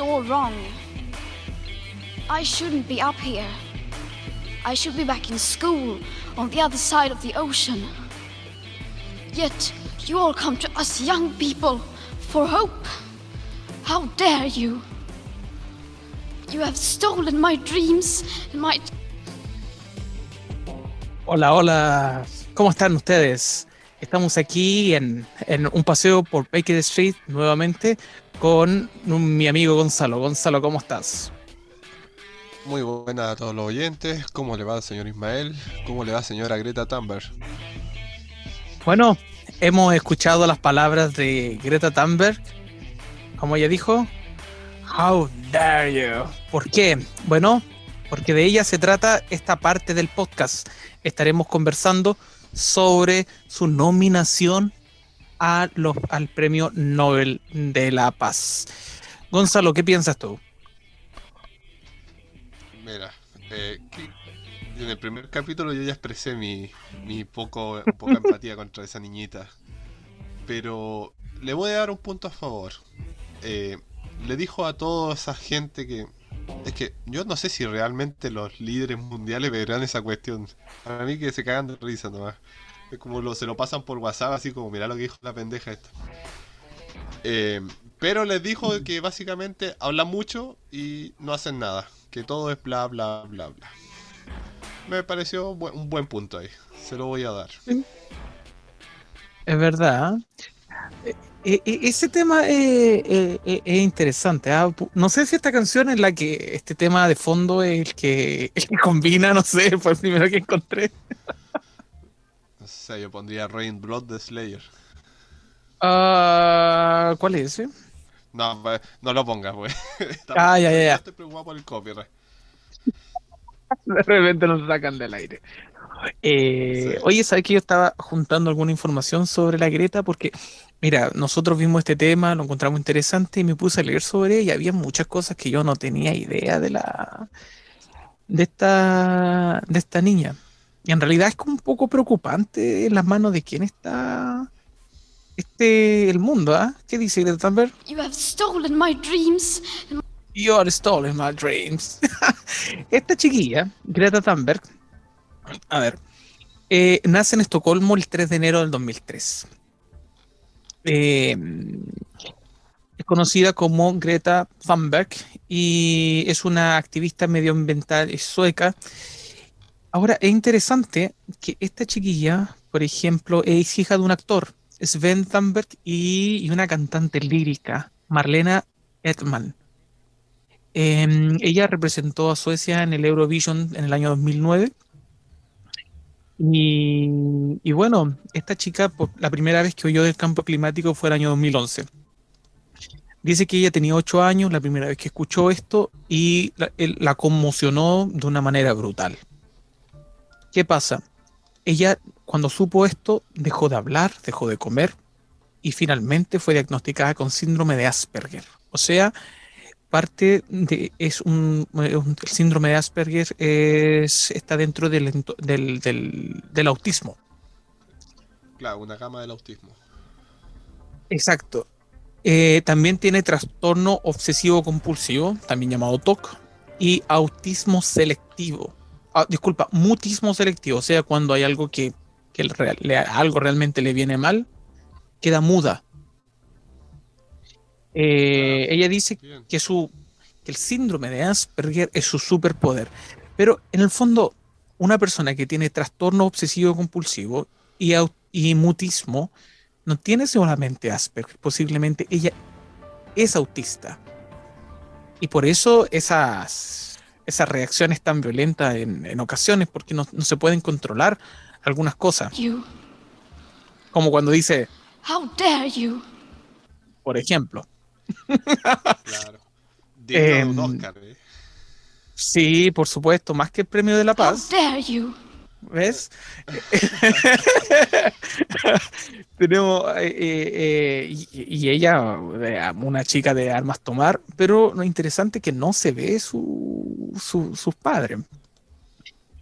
All wrong. I shouldn't be up here. I should be back in school on the other side of the ocean. Yet, you all come to us young people for hope. How dare you? You have stolen my dreams and my. Hola, hola. ¿Cómo están ustedes? Estamos aquí en, en un paseo por Baker Street nuevamente con un- mi amigo Gonzalo. Gonzalo, ¿cómo estás? Muy buenas a todos los oyentes. ¿Cómo le va, señor Ismael? ¿Cómo le va, señora Greta Thunberg? Bueno, hemos escuchado las palabras de Greta Thunberg. Como ella dijo, How dare you? ¿Por qué? Bueno, porque de ella se trata esta parte del podcast. Estaremos conversando sobre su nominación a los, al Premio Nobel de la Paz. Gonzalo, ¿qué piensas tú? Mira, eh, en el primer capítulo yo ya expresé mi, mi poco, poca empatía contra esa niñita. Pero le voy a dar un punto a favor. Eh, le dijo a toda esa gente que... Es que yo no sé si realmente los líderes mundiales verán esa cuestión. Para mí que se cagan de risa nomás. Es como se lo pasan por WhatsApp así como mira lo que dijo la pendeja esta. Eh, pero les dijo que básicamente hablan mucho y no hacen nada. Que todo es bla bla bla bla. Me pareció un buen punto ahí. Se lo voy a dar. Es verdad. Eh, eh, ese tema eh, eh, eh, es interesante. ¿ah? No sé si esta canción es la que este tema de fondo es el que, el que combina, no sé, fue el primero que encontré. No sé, yo pondría Rain Blood de Slayer. Ah, ¿Cuál es ese? No, pues, no lo pongas, pues. Ah, ya, ya, ya. Estoy preocupado por el copyright. De repente nos sacan del aire. Eh, Sí. Oye, ¿sabes que yo estaba juntando alguna información sobre la Greta? Porque, mira, nosotros vimos este tema, lo encontramos interesante y me puse a leer sobre ella. Había muchas cosas que yo no tenía idea de la de esta de esta niña. Y en realidad es como un poco preocupante en las manos de quién está este el mundo, ¿ah? ¿Qué dice Greta Thunberg? You have stolen my dreams You're stolen my dreams. Esta chiquilla, Greta Thunberg, a ver, eh, nace en Estocolmo el 3 de enero del 2003. Eh, es conocida como Greta Thunberg y es una activista medioambiental sueca. Ahora, es interesante que esta chiquilla, por ejemplo, es hija de un actor, Sven Thunberg, y, y una cantante lírica, Marlena Edman. Eh, ella representó a Suecia en el Eurovision en el año 2009. Y, bueno, esta chica, la primera vez que oyó del cambio climático fue el año 2011. Dice que ella tenía 8 años la primera vez que escuchó esto y la, la conmocionó de una manera brutal. ¿Qué pasa? Ella, cuando supo esto, dejó de hablar, dejó de comer y finalmente fue diagnosticada con síndrome de Asperger. O sea, parte de es un, un- el síndrome de Asperger es, está dentro del, del, del- del autismo. Claro, una gama del autismo. Exacto. Eh, también tiene trastorno obsesivo compulsivo, también llamado TOC, y autismo selectivo. Ah, disculpa, mutismo selectivo, o sea, cuando hay algo que, que le- algo realmente le viene mal, queda muda. Eh, ella dice Bien. que su que el síndrome de Asperger es su superpoder. Pero en el fondo, una persona que tiene trastorno obsesivo compulsivo y, y mutismo no tiene solamente Asperger, posiblemente ella es autista. Y por eso esas, esas reacciones tan violentas en, en ocasiones, porque no, no se pueden controlar algunas cosas. you. Como cuando dice, How dare you? por ejemplo, Claro. De un Em, Oscar, ¿eh? sí, por supuesto, más que el premio de la paz. dare you? ¿Ves? Tenemos, eh, eh, eh, y, y ella, eh, una chica de armas tomar, pero lo interesante es que no se ve su, su- sus padres.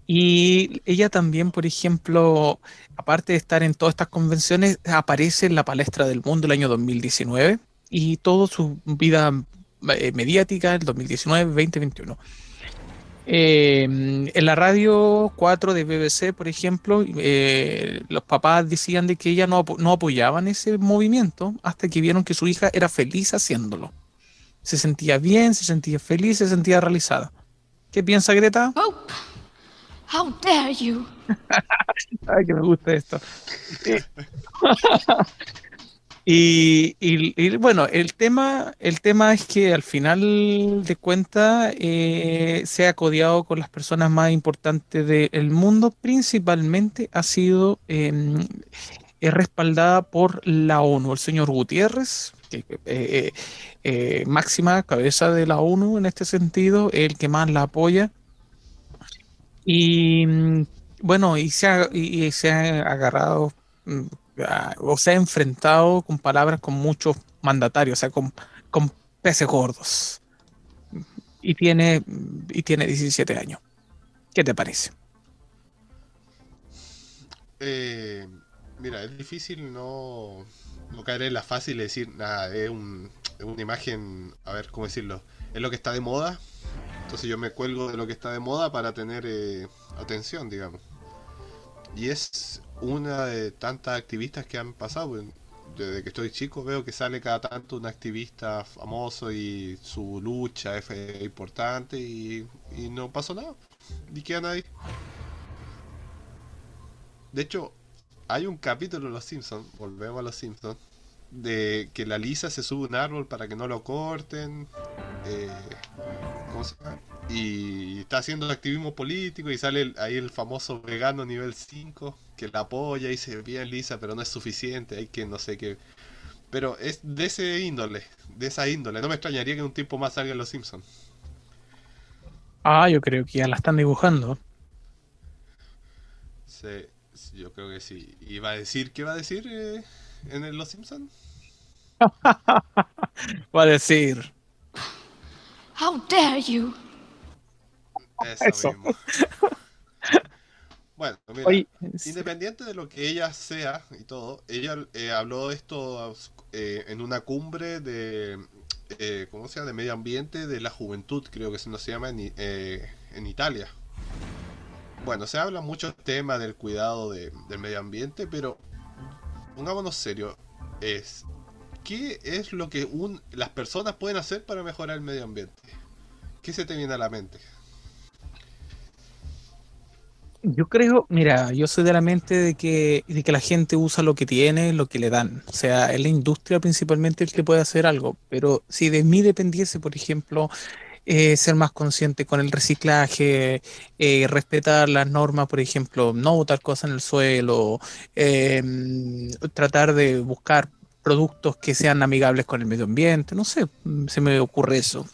Y ella también, por ejemplo, aparte de estar en todas estas convenciones, aparece en la palestra del mundo el año 2019 y toda su vida eh, mediática del 2019-2021. Eh, en la radio 4 de BBC, por ejemplo, eh, los papás decían de que ella no, no apoyaban ese movimiento hasta que vieron que su hija era feliz haciéndolo. Se sentía bien, se sentía feliz, se sentía realizada. ¿Qué piensa Greta? Hope, how dare you? Ay, que me gusta esto. Y, bueno, el tema, el tema es que al final de cuentas eh, se ha codiado con las personas más importantes del mundo, principalmente ha sido em, eh, respaldada por la ONU, el señor Gutiérrez, eh, eh, máxima cabeza de la ONU en este sentido, el que más la apoya. Y mm, bueno, y se ha, y, se ha agarrado mm, o se ha enfrentado con palabras con muchos mandatarios, o sea, con, con peces gordos. Y tiene, y tiene 17 años. ¿Qué te parece? Eh, mira, es difícil no, no caer en la fácil de decir, nada, es, un- una imagen, a ver, ¿cómo decirlo? Es lo que está de moda. Entonces yo me cuelgo de lo que está de moda para tener eh, atención, digamos. Y es una de tantas activistas que han pasado. Desde que estoy chico veo que sale cada tanto un activista famoso y su lucha es eh, importante y, no pasó nada. Ni queda nadie. De hecho, hay un capítulo de Los Simpsons, volvemos a Los Simpsons, de que la Lisa se sube a un árbol para que no lo corten. eh, ¿cómo se llama? Y está haciendo activismo político y sale el- ahí el famoso vegano nivel 5 que la apoya y dice, bien Lisa, pero no es suficiente, hay que no sé qué. Pero es de ese índole, de esa índole. No me extrañaría que un tiempo más salga en Los Simpsons. Ah, yo creo que ya la están dibujando. Sí, sí, yo creo que sí. ¿Y va a decir qué va a decir eh, en el Los Simpsons? Va a decir. How dare you? Eso, Eso. mismo. Bueno, mira, Oye, independiente de lo que ella sea y todo, ella eh, habló de esto eh, en una cumbre de, eh, ¿cómo se llama? De medio ambiente de la juventud, creo que se nos llama en, eh, en Italia. Bueno, se habla muchos temas del cuidado de- del medio ambiente, pero pongámonos serio, es ¿qué es lo que un, las personas pueden hacer para mejorar el medio ambiente? ¿Qué se te viene a la mente? Yo creo, mira, yo soy de la mente de que, de que la gente usa lo que tiene, lo que le dan. O sea, es la industria principalmente el que puede hacer algo. Pero si de mí dependiese, por ejemplo, eh, ser más consciente con el reciclaje, eh, respetar las normas, por ejemplo, no botar cosas en el suelo, eh, mm, tratar de buscar productos que sean amigables con el medio ambiente, no sé, se me ocurre eso.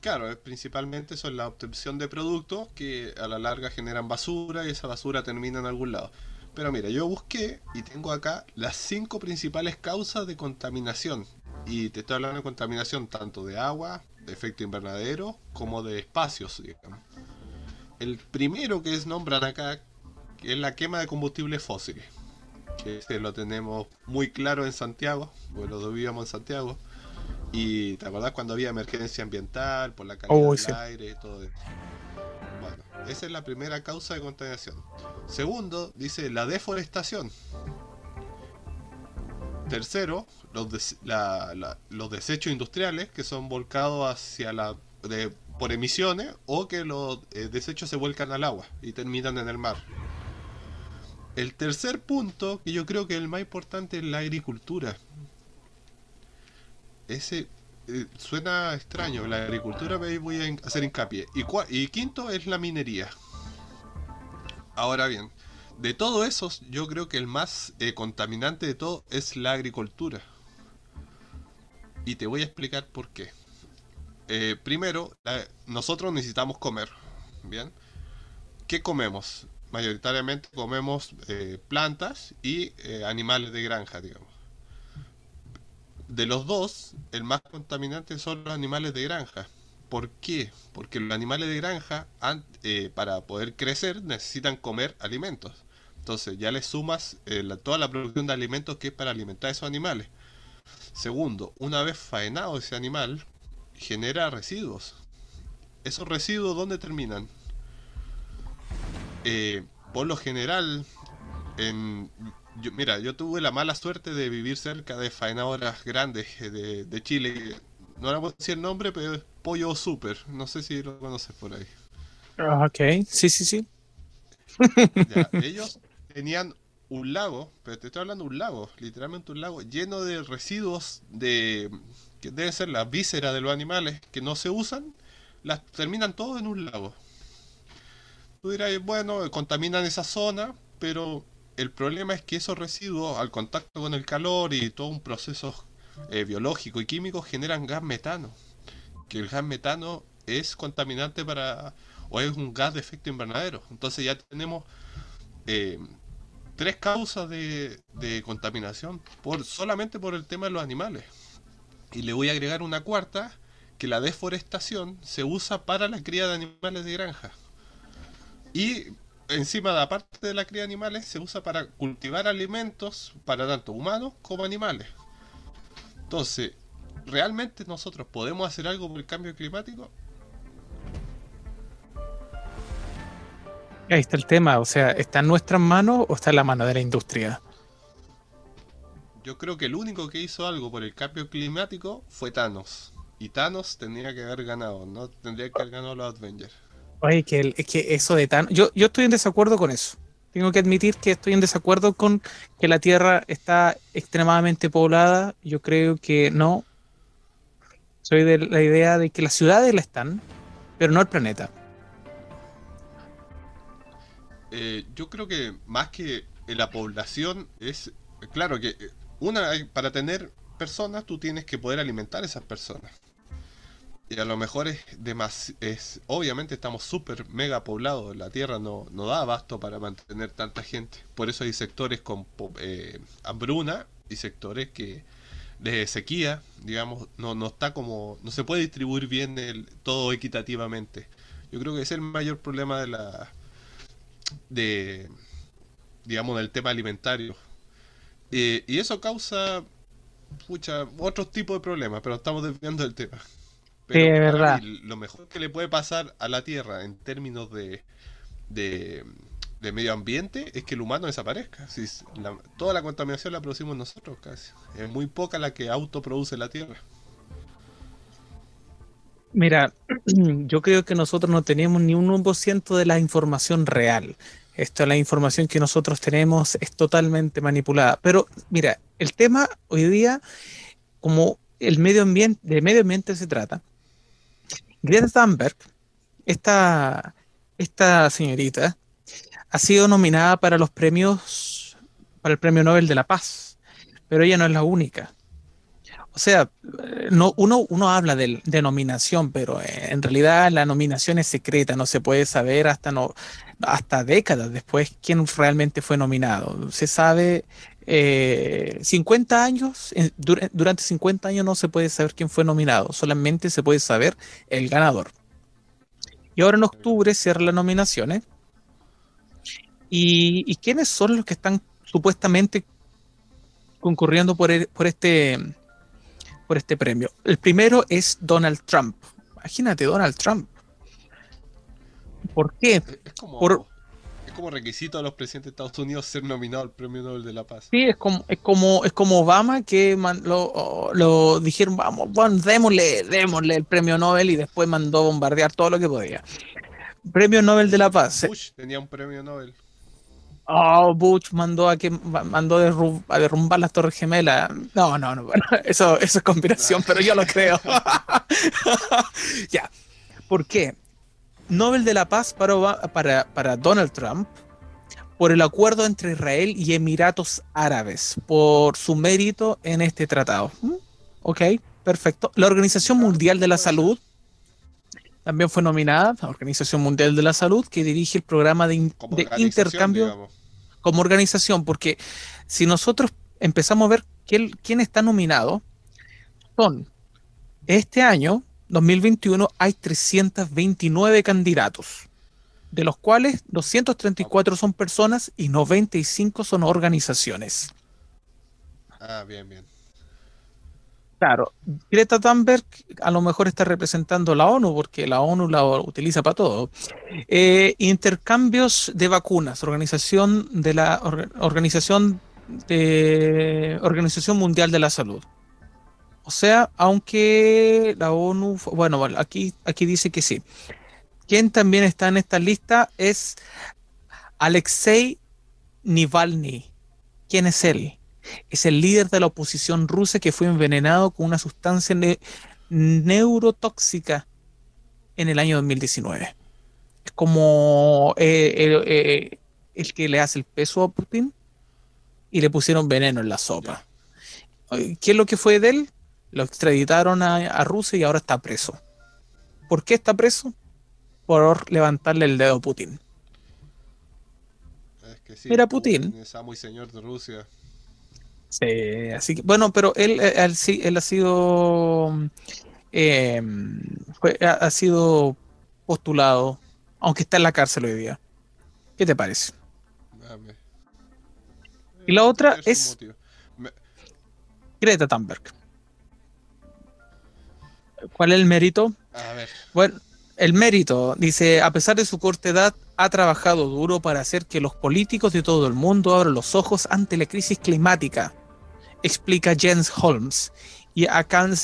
Claro, es principalmente es la obtención de productos que a la larga generan basura y esa basura termina en algún lado. Pero mira, yo busqué y tengo acá las cinco principales causas de contaminación. Y te estoy hablando de contaminación tanto de agua, de efecto invernadero, como de espacios, digamos. El primero que es nombran acá que es la quema de combustibles fósiles. Que ese lo tenemos muy claro en Santiago, porque dos vivíamos en Santiago. Y te acordás cuando había emergencia ambiental por la calidad Oh, del sí. aire y todo eso. Bueno, esa es la primera causa de contaminación. Segundo, dice la deforestación. Tercero, los, desechos industriales que son volcados hacia la por emisiones o que los eh, desechos se vuelcan al agua y terminan en el mar. El tercer punto, que yo creo que es el más importante, es la agricultura. Ese eh, suena extraño, la agricultura pero voy a hacer hincapié. Y, y quinto es la minería. Ahora bien, de todos esos, yo creo que el más eh, contaminante de todo es la agricultura. Y te voy a explicar por qué. Eh, primero, nosotros necesitamos comer. ¿Bien? ¿Qué comemos? Mayoritariamente comemos eh, plantas y animales de granja, digamos. De los dos, el más contaminante son los animales de granja. ¿Por qué? Porque los animales de granja, an- para poder crecer, necesitan comer alimentos. Entonces ya le sumas eh, la- toda la producción de alimentos que es para alimentar a esos animales. Segundo, una vez faenado ese animal, genera residuos. ¿Esos residuos dónde terminan? Eh, por lo general, en, mira, yo tuve la mala suerte de vivir cerca de faenadoras grandes de, de Chile. No le voy a decir el nombre, pero es Pollo Super. No sé si lo conoces por ahí. Ah, ok, sí, sí, sí. ellos tenían un lago, pero te estoy hablando de un lago, literalmente un lago lleno de residuos de que deben ser las vísceras de los animales que no se usan, las terminan todo en un lago. Tú dirás, bueno, contaminan esa zona, pero el problema es que esos residuos, al contacto con el calor y todo un proceso eh, biológico y químico, generan gas metano. Que el gas metano es contaminante para, o es un gas de efecto invernadero. Entonces ya tenemos eh, tres causas de, contaminación por, solamente por el tema de los animales. Y le voy a agregar una cuarta, que la deforestación se usa para la cría de animales de granja. Y encima de aparte de la cría de animales, se usa para cultivar alimentos para tanto humanos como animales. Entonces, ¿realmente nosotros podemos hacer algo por el cambio climático? Ahí está el tema, o sea, ¿está en nuestras manos o está en la mano de la industria? Yo creo que el único que hizo algo por el cambio climático fue Thanos. Y Thanos tendría que haber ganado, no tendría que haber ganado los Avengers. Oye, que, es que eso de tan. Yo, yo estoy en desacuerdo con eso. Tengo que admitir que estoy en desacuerdo con que la Tierra está extremadamente poblada. Yo creo que no. Soy de la idea de que las ciudades la están, pero no el planeta. Eh, yo creo que más que la población es. Claro que una, para tener personas, tú tienes que poder alimentar a esas personas. Y a lo mejor es, más es obviamente estamos súper mega poblados, la tierra no, no da abasto para mantener tanta gente. Por eso hay sectores con eh, hambruna y sectores que de sequía, digamos, no, no está como, no se puede distribuir bien el, todo equitativamente. Yo creo que es el mayor problema de la, de, digamos, del tema alimentario. Eh, y eso causa, mucha, otros tipos de problemas, pero estamos desviando del tema. Pero verdad. lo mejor que le puede pasar a la Tierra en términos de, de, medio ambiente es que el humano desaparezca. Si toda la contaminación la producimos nosotros casi. Es muy poca la que autoproduce la Tierra. Mira, yo creo que nosotros no tenemos ni un 1% de la información real. Esto, la información que nosotros tenemos es totalmente manipulada. Pero mira, el tema hoy día, como el medio ambiente, de medio ambiente se trata, Greta Thunberg, esta, esta señorita, ha sido nominada para los premios, para el Premio Nobel de la Paz, pero ella no es la única. O sea, no, uno, uno habla de, de, nominación, pero en realidad la nominación es secreta, no se puede saber hasta, no, hasta décadas después quién realmente fue nominado. Se sabe 50 eh, años, durante 50 años no se puede saber quién fue nominado, solamente se puede saber el ganador. Y ahora en octubre cierran las nominaciones. ¿Y, quiénes son los que están supuestamente concurriendo por, por, este, por este premio? El primero es Donald Trump. Imagínate, Donald Trump. ¿Por qué? por, como requisito a los presidentes de Estados Unidos ser nominado al Premio Nobel de la Paz. Sí, es como, es como, es como Obama que lo, lo, dijeron, vamos, bueno, démosle, démosle el Premio Nobel y después mandó bombardear todo lo que podía. Premio Nobel de la Paz. Bush tenía un premio Nobel. Oh, Bush mandó a que mandó a derrumbar las Torres Gemelas. No, no, no, bueno, eso, eso es conspiración, pero yo lo creo. ya. ¿Por qué? Nobel de la Paz para, para, para Donald Trump por el acuerdo entre Israel y Emiratos Árabes, por su mérito en este tratado. ¿Mm? Ok, perfecto. La Organización Mundial de la Salud también fue nominada, la Organización Mundial de la Salud, que dirige el programa de, intercambio como organización, porque si nosotros empezamos a ver quién, quién está nominado, son este año 2021 hay 329 candidatos, de los cuales 234 son personas y 95 son organizaciones. Ah, bien, bien. Claro, Greta Thunberg a lo mejor está representando la ONU, porque la ONU la utiliza para todo. Eh, intercambios de vacunas, organización de la organización de Organización Mundial de la Salud. O sea, aunque la ONU, bueno, aquí, aquí dice que sí. Quien también está en esta lista es Alexei Navalny. ¿Quién es él? Es el líder de la oposición rusa que fue envenenado con una sustancia neurotóxica en el año 2019. Es como eh, eh, el que le hace el peso a Putin y le pusieron veneno en la sopa. ¿Qué es lo que fue de él? Lo extraditaron a, Rusia y ahora está preso. ¿Por qué está preso? Por levantarle el dedo a Putin. Mira, Putin. Muy señor de Rusia. Sí, así que, bueno, pero él, eh, él, él ha sido eh, ha sido postulado, aunque está en la cárcel hoy día. ¿Qué te parece? Y la otra es Greta Thunberg. ¿Cuál es el mérito? A ver. Bueno, el mérito, dice, a pesar de su corta edad, ha trabajado duro para hacer que los políticos de todo el mundo abran los ojos ante la crisis climática explica Jens Holmes y Akan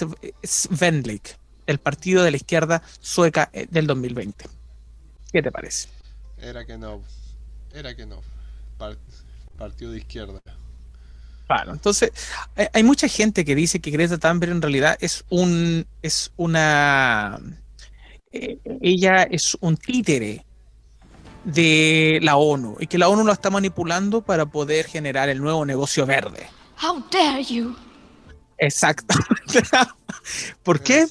Svendlik, el partido de la izquierda sueca eh, del 2020. ¿Qué te parece? Era que no. Era que no. partido de izquierda. Claro, entonces hay, mucha gente que dice que Greta Thunberg en realidad es un es una eh, ella es un títere de la ONU y que la ONU lo está manipulando para poder generar el nuevo negocio verde. How dare you? Exacto. ¿Por qué?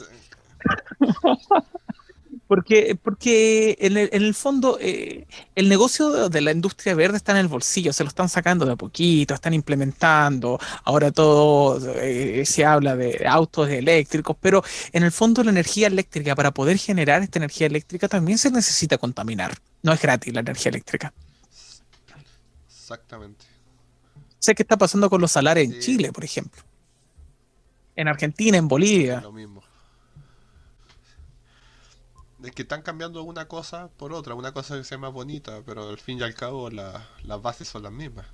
Porque, porque en, el, fondo eh, el negocio de la industria verde está en el bolsillo, se lo están sacando de a poquito, están implementando, ahora todo eh, se habla de autos eléctricos, pero en el fondo la energía eléctrica, para poder generar esta energía eléctrica también se necesita contaminar, no es gratis la energía eléctrica. Exactamente sé qué está pasando con los salarios en Chile, por ejemplo. En Argentina, en Bolivia. Lo mismo. Es que están cambiando una cosa por otra, una cosa que sea más bonita, pero al fin y al cabo las bases son las mismas.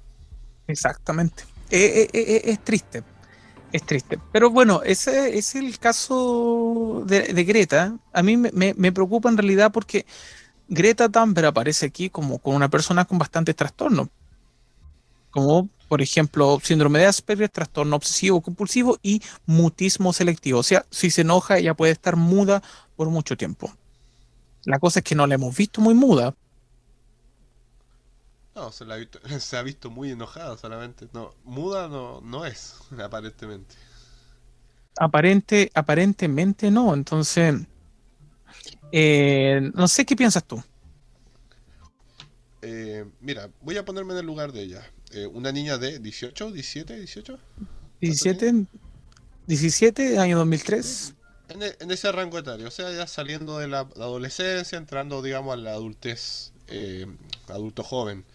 Exactamente. Eh, eh, eh, es triste, es triste. Pero bueno, ese es el caso de, Greta. A mí me, me, preocupa en realidad porque Greta Thunberg aparece aquí como con una persona con bastantes trastornos. Como por ejemplo, síndrome de Asperger, trastorno obsesivo compulsivo y mutismo selectivo. O sea, si se enoja, ella puede estar muda por mucho tiempo. La cosa es que no la hemos visto muy muda. No, se, la ha, visto, se ha visto muy enojada solamente. No, muda no, no es, aparentemente. Aparente, aparentemente no. Entonces, eh, no sé qué piensas tú. Eh, mira, voy a ponerme en el lugar de ella. Eh, una niña de 18, 17, 18. 17, 17, año 2003. En, e, en, ese rango etario, o sea, ya saliendo de la, adolescencia, entrando, digamos, a la adultez, eh, adulto joven.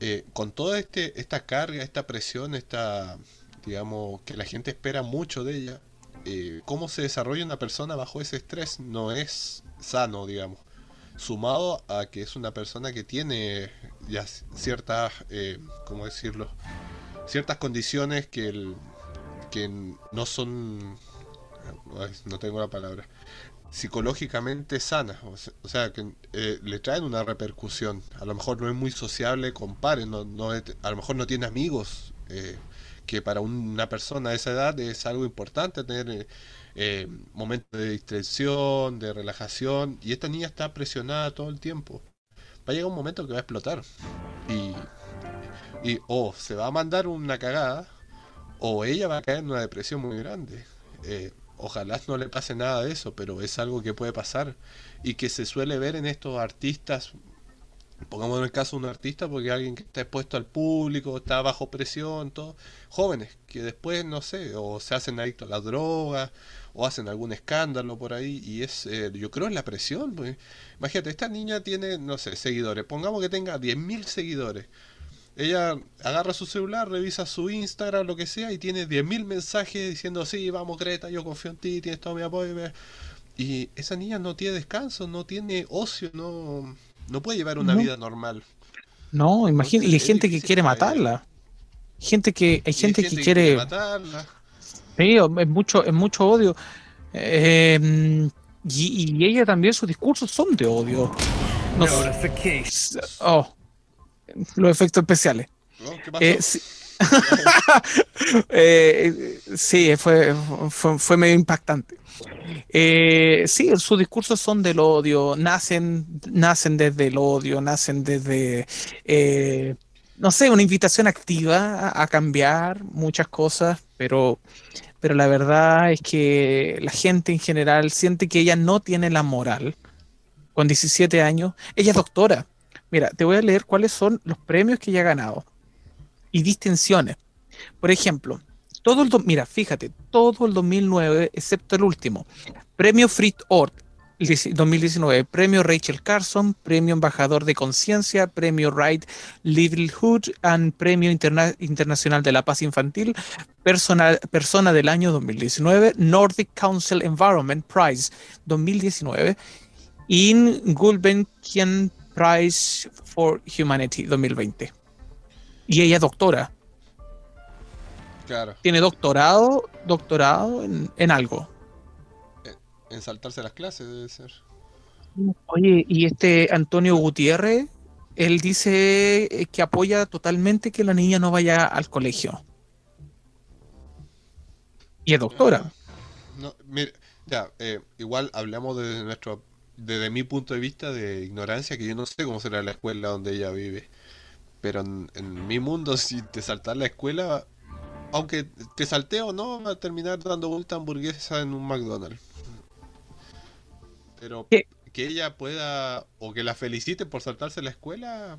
Eh, con toda este, esta carga, esta presión, esta, digamos, que la gente espera mucho de ella, cómo se desarrolla una persona bajo ese estrés no es sano, digamos sumado a que es una persona que tiene ciertas, eh, ¿cómo decirlo? Ciertas condiciones que, que no son, no tengo la palabra, psicológicamente sanas, o sea, que eh, le traen una repercusión. A lo mejor no es muy sociable, comparen, no, no a lo mejor no tiene amigos, eh, que para una persona de esa edad es algo importante tener momentos de distracción, de relajación, y esta niña está presionada todo el tiempo. Va a llegar un momento que va a explotar. Y, y o se va a mandar una cagada, o ella va a caer en una depresión muy grande. Eh, ojalá no le pase nada de eso, pero es algo que puede pasar y que se suele ver en estos artistas pongamos en el caso de un artista, porque alguien que está expuesto al público, está bajo presión, todo, jóvenes que después, no sé, o se hacen adictos a la droga, o hacen algún escándalo por ahí, y es, eh, yo creo, es la presión. Pues. Imagínate, esta niña tiene, no sé, seguidores, pongamos que tenga 10.000 seguidores, Ella agarra su celular, revisa su Instagram, lo que sea, y tiene 10.000 mensajes diciendo, sí, vamos Greta, yo confío en ti, tienes todo mi apoyo. ve". Y esa niña no tiene descanso, no tiene ocio, no, no puede llevar una No. vida normal. No, imagínate, y hay gente que quiere matarla. Gente que, hay Y gente que quiere, matarla. sí, es mucho, es mucho odio. Eh, y, y ella también, sus discursos son de odio. No oh, los efectos especiales. ¿no? ¿Qué pasó? Eh, sí. Eh, sí, fue, fue, fue medio impactante. Eh, sí, sus discursos son del odio, nacen, nacen desde el odio, nacen desde, eh, no sé, una invitación activa a, cambiar muchas cosas, pero, pero la verdad es que la gente en general siente que ella no tiene la moral. Con 17 años, ella es doctora. Mira, te voy a leer cuáles son los premios que ella ha ganado y distinciones. Por ejemplo, todo el mira, fíjate, todo el 2009, excepto el último. Premio Frit Ort 2019, Premio Rachel Carson, Premio Embajador de Conciencia, Premio Right Livelihood and Premio Interna- Internacional de la Paz Infantil, Persona, del Año 2019, Nordic Council Environment Prize 2019, In Gulbenkian Prize for Humanity 2020. Y ella doctora Claro, tiene doctorado, doctorado en, en algo. en saltarse las clases debe ser. Oye, y este Antonio Gutiérrez, él dice eh, que apoya totalmente que la niña no vaya al colegio. Y es doctora. No, mira, ya, eh, igual hablamos desde nuestro, desde mi punto de vista de ignorancia, que yo no sé cómo será la escuela donde ella vive. Pero en, en mi mundo, si te saltas la escuela, aunque te salte o no, va a terminar dando vuelta hamburguesa en un McDonald's. Pero ¿Qué? que ella pueda, o que la felicite por saltarse la escuela,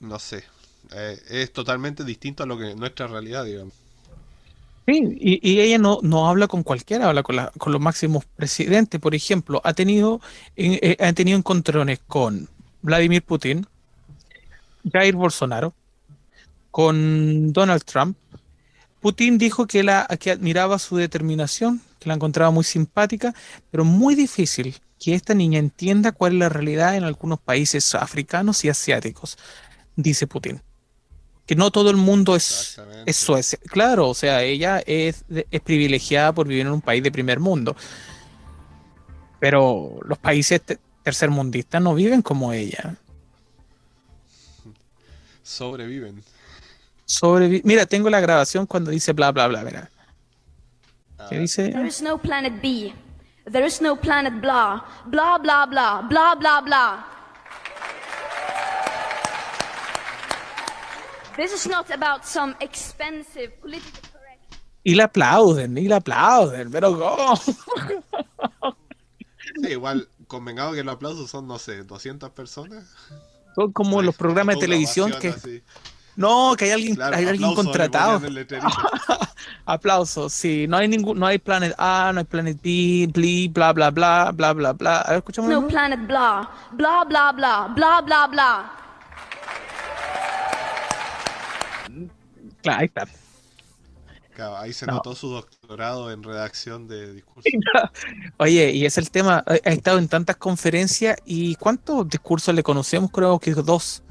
no sé. Eh, es totalmente distinto a lo que nuestra realidad, digamos. Sí, y, y ella no, no habla con cualquiera, habla con, la- con los máximos presidentes. Por ejemplo, ha tenido, eh, ha tenido encontrones con Vladimir Putin, Jair Bolsonaro, con Donald Trump. Putin dijo que, la, que admiraba su determinación, que la encontraba muy simpática, pero muy difícil que esta niña entienda cuál es la realidad en algunos países africanos y asiáticos, dice Putin. Que no todo el mundo es, es Suecia. Claro, o sea, ella es, privilegiada por vivir en un país de primer mundo. Pero los países te- tercermundistas no viven como ella. Sobreviven. Sobrevi- Mira, tengo la grabación cuando dice bla, bla, bla. Mira, ¿qué dice? There is no planet B. There is no planet blah. Blah, blah, blah. Blah, blah, blah. This is not about some expensive political correct. Y la aplauden, y la aplauden, pero ¿cómo? Sí, igual, convengado que los aplausos son, no sé, 200 personas. Son como Sí, los programas de televisión que... así. No, que hay alguien, Claro, hay alguien contratado. Aplausos, sí. No hay ningún, no hay Planet A, no hay Planet B, bli, bla, bla, bla, bla, bla, bla. A ver, escuchamos. No planet blah. Blah, blah, blah. Blah, blah, blah. Claro, ahí está. Claro, ahí se No. notó su doctorado en redacción de discursos. Oye, y es el tema, ha ha estado en tantas conferencias y ¿cuántos discursos le conocemos? Creo que dos.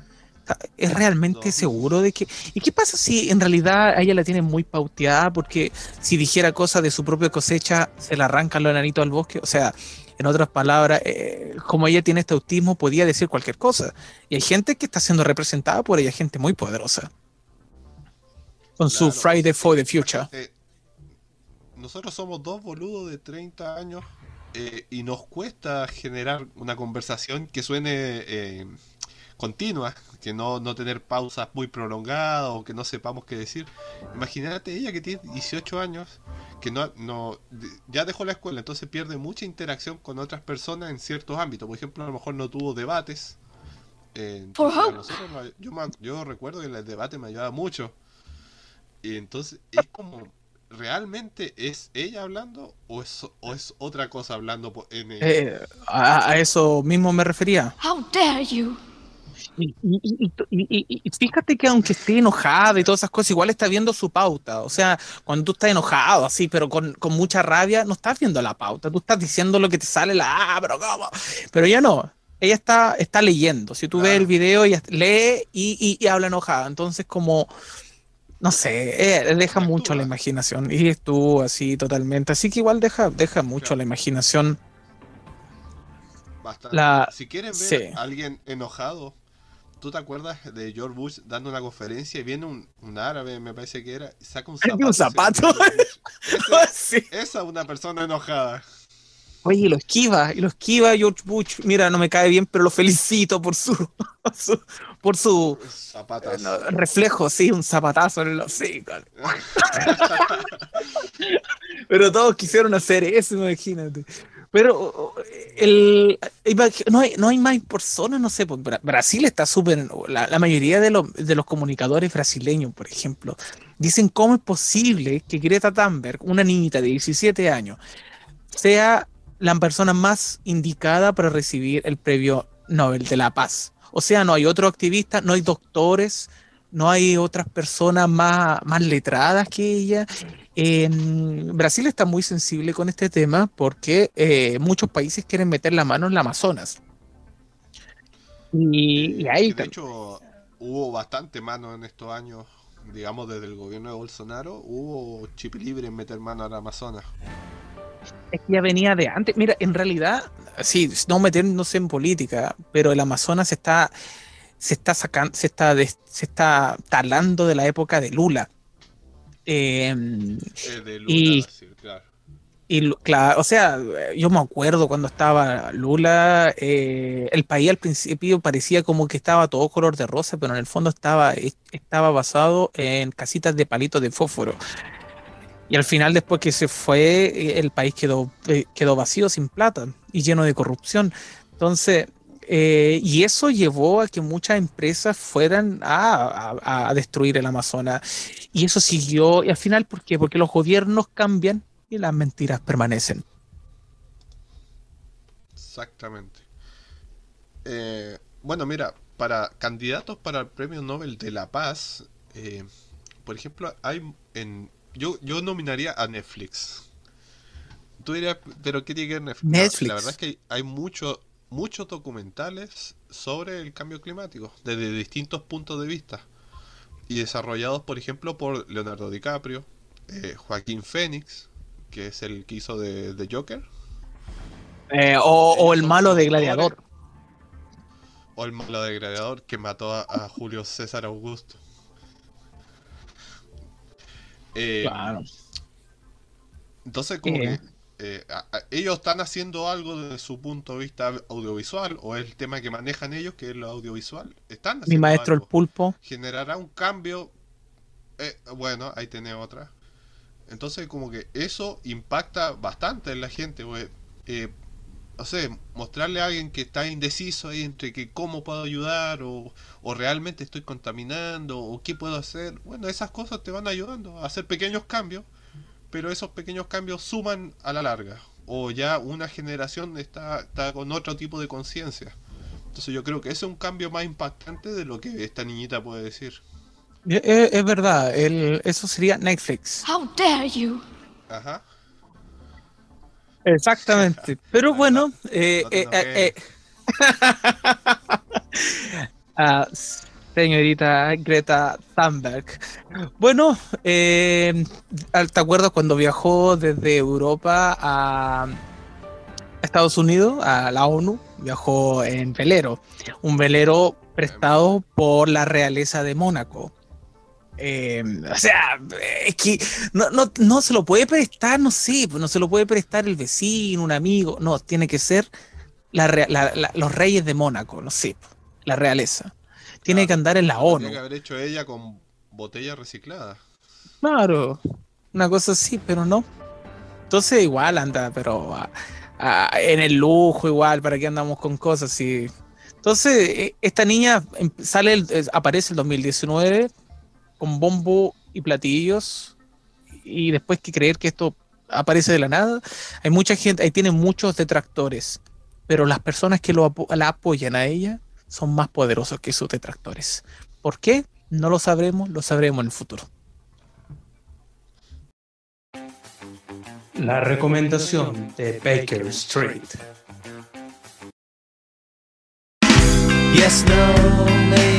¿Es realmente seguro de que... ¿Y qué pasa si en realidad a ella la tienen muy pauteada? Porque si dijera cosas de su propia cosecha, se la arrancan los enanitos al bosque. O sea, en otras palabras, eh, como ella tiene este autismo, podía decir cualquier cosa. Y hay gente que está siendo representada por ella, gente muy poderosa. Con su. Friday for the Future. Eh, nosotros somos dos boludos de 30 años eh, y nos cuesta generar una conversación que suene eh, continua, que no, no tener pausas muy prolongadas o que no sepamos qué decir. Imagínate ella que tiene 18 años, que no, no ya dejó la escuela, entonces pierde mucha interacción con otras personas en ciertos ámbitos. Por ejemplo, a lo mejor no tuvo debates. eh, entonces nosotros nos- yo, yo recuerdo que el debate me ayudaba mucho. Y entonces es como, ¿realmente es ella hablando o es, o es otra cosa hablando en, eh, Eh, a, a eso mismo me refería. How dare you? Y, y, y, y, fíjate que aunque esté enojada y todas esas cosas, igual está viendo su pauta. O sea, cuando tú estás enojado así, pero con, con mucha rabia, no estás viendo la pauta. Tú estás diciendo lo que te sale, la, ah, pero ¿cómo? Pero ella no. Ella está, está leyendo. Si tú ves el video, ella lee y, habla enojada. Entonces, como, no sé, eh, deja mucho la imaginación. Y estuvo así totalmente. Así que igual deja, deja mucho la imaginación si quieres ver a alguien enojado, ¿tú te acuerdas de George Bush dando una conferencia y viene un, árabe, me parece que era, y saca un zapato? ¿Un zapato? Esa es una persona enojada. Oye, y lo esquiva, y lo esquiva George Bush. Mira, no me cae bien, pero lo felicito por su, por su reflejo, sí, un zapatazo en el hocico. pero todos quisieron hacer eso, imagínate. Pero el, no, hay, no hay más personas, no sé, pues, Brasil está súper, la, mayoría de, de, los comunicadores brasileños, por ejemplo, dicen cómo es posible que Greta Thunberg, una niñita de 17 años, sea la persona más indicada para recibir el premio Nobel de la Paz. O sea, no hay otro activista, no hay doctores, no hay otras personas más, más letradas que ella. Brasil está muy sensible con este tema porque eh, muchos países quieren meter la mano en la Amazonas. Y, ahí... De hecho, hubo bastante mano en estos años, digamos, desde el gobierno de Bolsonaro, hubo chip libre en meter mano a la Amazonas. Es que ya venía de antes. Mira, en realidad, sí, no meternos en política, pero el Amazonas está se está sacando, se está, se está talando de la época de Lula. Em, eh, de Lula y, claro. Y claro, o sea, yo me acuerdo cuando estaba Lula, eh, el país al principio parecía como que estaba todo color de rosa, pero en el fondo estaba, estaba basado en casitas de palitos de fósforo. Y al final, después que se fue, el país quedó, eh, quedó vacío, sin plata y lleno de corrupción. Entonces, eh, y eso llevó a que muchas empresas fueran a, destruir el Amazonas. Y eso siguió, y al final, ¿por qué? Porque los gobiernos cambian y las mentiras permanecen. Exactamente. Eh, bueno, mira, para candidatos para el Premio Nobel de la Paz, eh, por ejemplo, hay en yo, yo nominaría a Netflix. Tú dirías, pero ¿qué tiene que ver Netflix? la verdad es que hay mucho, muchos documentales sobre el cambio climático, desde distintos puntos de vista. Y desarrollados, por ejemplo, por Leonardo DiCaprio, eh, Joaquín Phoenix, que es el que hizo de, Joker. Eh, o, el malo de Gladiador. O el malo de Gladiador que mató a, Julio César Augusto. Eh, claro. Entonces, como que eh, ellos están haciendo algo desde su punto de vista audiovisual o el tema que manejan ellos, que es lo audiovisual. Están Mi maestro el pulpo. Generará un cambio. Eh, bueno, ahí tenés otra. Entonces como que eso impacta bastante en la gente. Eh, o sea, mostrarle a alguien que está indeciso ahí entre que cómo puedo ayudar o, o realmente estoy contaminando o qué puedo hacer. Bueno, esas cosas te van ayudando a hacer pequeños cambios pero esos pequeños cambios suman a la larga. O ya una generación está, está con otro tipo de conciencia. Entonces yo creo que ese es un cambio más impactante de lo que esta niñita puede decir. Es, verdad, el, eso sería Netflix. How dare you? Ajá. Exactamente. Pero bueno, eh, eh, eh, ah, señorita Greta Thunberg. Bueno, eh, ¿te acuerdas cuando viajó desde Europa a Estados Unidos, a la ONU? Viajó en velero, un velero prestado por la realeza de Mónaco. Eh, o sea, es que no, se lo puede prestar, no sé, no se lo puede prestar el vecino, un amigo, no, tiene que ser los reyes de Mónaco, no sé, la realeza tiene que andar en la ONU. Tiene que haber hecho ella con botella reciclada. Claro, una cosa así, pero no. Entonces igual anda, pero en el lujo igual, ¿para qué andamos con cosas así? Entonces, e, esta niña em, sale, aparece el 2019 con bombo y platillos y después que creer que esto aparece de la nada, hay mucha gente, ahí tiene muchos detractores, pero las personas que lo, la apoyan a ella son más poderosos que sus detractores. ¿Por qué? No lo sabremos, lo sabremos en el futuro. La recomendación de Baker Street. Yes, no,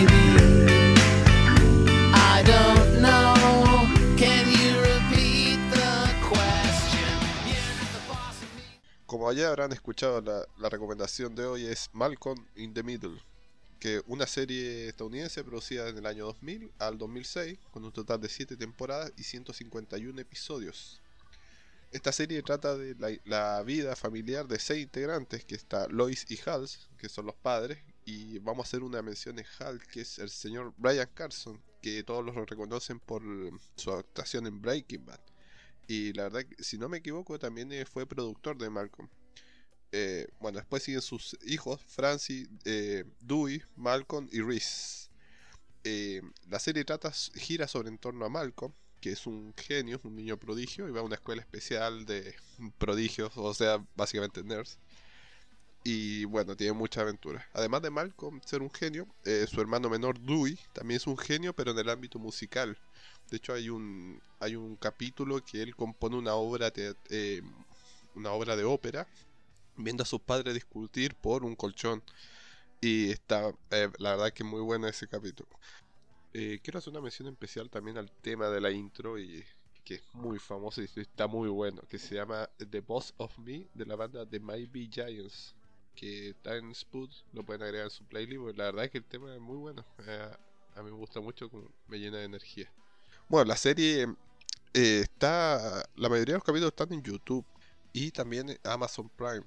Como ya habrán escuchado, la, recomendación de hoy es Malcolm in the Middle, que una serie estadounidense producida en el año 2000 al 2006, con un total de 7 temporadas y 151 episodios. Esta serie trata de la, vida familiar de seis integrantes, que está Lois y Hal, que son los padres, y vamos a hacer una mención de Hal, que es el señor Brian Carson, que todos lo reconocen por su actuación en Breaking Bad. Y la verdad, si no me equivoco, también eh, fue productor de Malcolm. Eh, bueno, después siguen sus hijos, Francis, eh, Dewey, Malcolm y Reese. Eh, la serie trata, gira sobre en torno a Malcolm, que es un genio, un niño prodigio, y va a una escuela especial de prodigios, o sea, básicamente nerds. Y bueno, tiene mucha aventura. Además de Malcolm ser un genio, su hermano menor Dewey también es un genio, pero en el ámbito musical. De hecho, hay un, hay un capítulo que él compone una obra, te- eh, una obra de ópera, viendo a sus padres discutir por un colchón. Y está, eh, la verdad que muy bueno ese capítulo. Eh, quiero hacer una mención especial también al tema de la intro y que es muy famoso y está muy bueno, que se llama The Boss of Me de la banda The Mighty Giants, que está en Spud, lo pueden agregar en su playlist, porque la verdad es que el tema es muy bueno, eh, a mí me gusta mucho, me llena de energía. Bueno, la serie eh, está, la mayoría de los capítulos están en YouTube y también en Amazon Prime.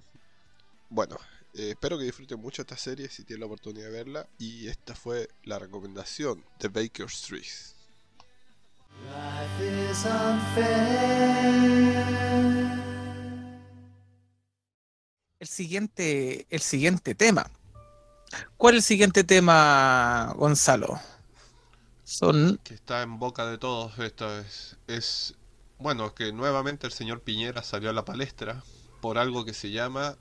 Bueno, eh, espero que disfruten mucho esta serie si tienen la oportunidad de verla. Y esta fue la recomendación de Baker Street. Life is unfair. El siguiente, el siguiente tema. ¿Cuál es el siguiente tema, Gonzalo? Son Que está en boca de todos. Esto es, es. Bueno, que nuevamente el señor Piñera salió a la palestra por algo que se llama.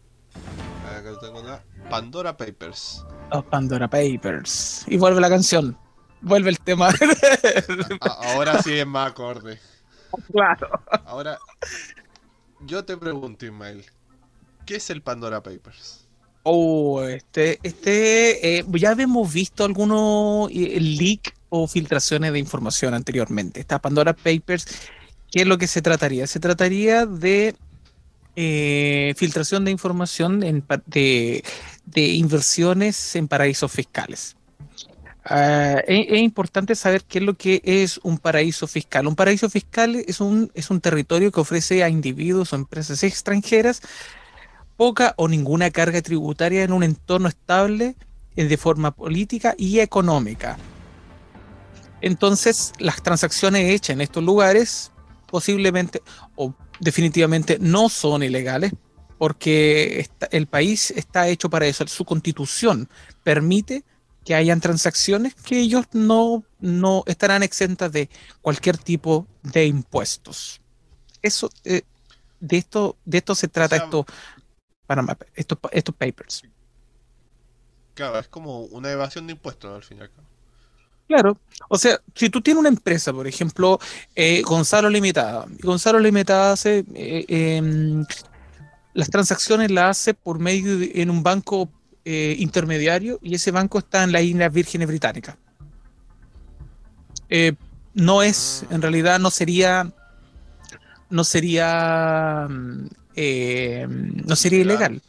Pandora Papers. los Pandora Papers. Y vuelve la canción. Vuelve el tema. Ahora sí es más acorde. claro. Ahora, yo te pregunto, Ismael, ¿qué es el Pandora Papers? Oh, este, este, eh, ya habíamos visto algunos eh, leak o filtraciones de información anteriormente. Esta Pandora Papers, ¿qué es lo que se trataría? Se trataría de eh, filtración de información de, inversiones en paraísos fiscales. Ah, es, es importante saber qué es lo que es un paraíso fiscal. Un paraíso fiscal es un, es un territorio que ofrece a individuos o empresas extranjeras poca o ninguna carga tributaria en un entorno estable eh, de forma política y económica. Entonces, las transacciones hechas en estos lugares posiblemente o definitivamente no son ilegales porque está- el país está hecho para eso. Su constitución permite que hayan transacciones que ellos no, no estarán exentas de cualquier tipo de impuestos. Eso, eh, de, esto, de esto se trata O sea, esto, Panama, estos, estos papers. Claro, es como una evasión de impuestos al fin y al cabo. Claro, o sea, si tú tienes una empresa, por ejemplo, eh, Gonzalo Limitada, Gonzalo Limitada hace eh, em, las transacciones las hace por medio de, en un banco eh, intermediario y ese banco está en las Islas Vírgenes Británicas. No es, en realidad no sería, no sería, mm, no sería Ilegal.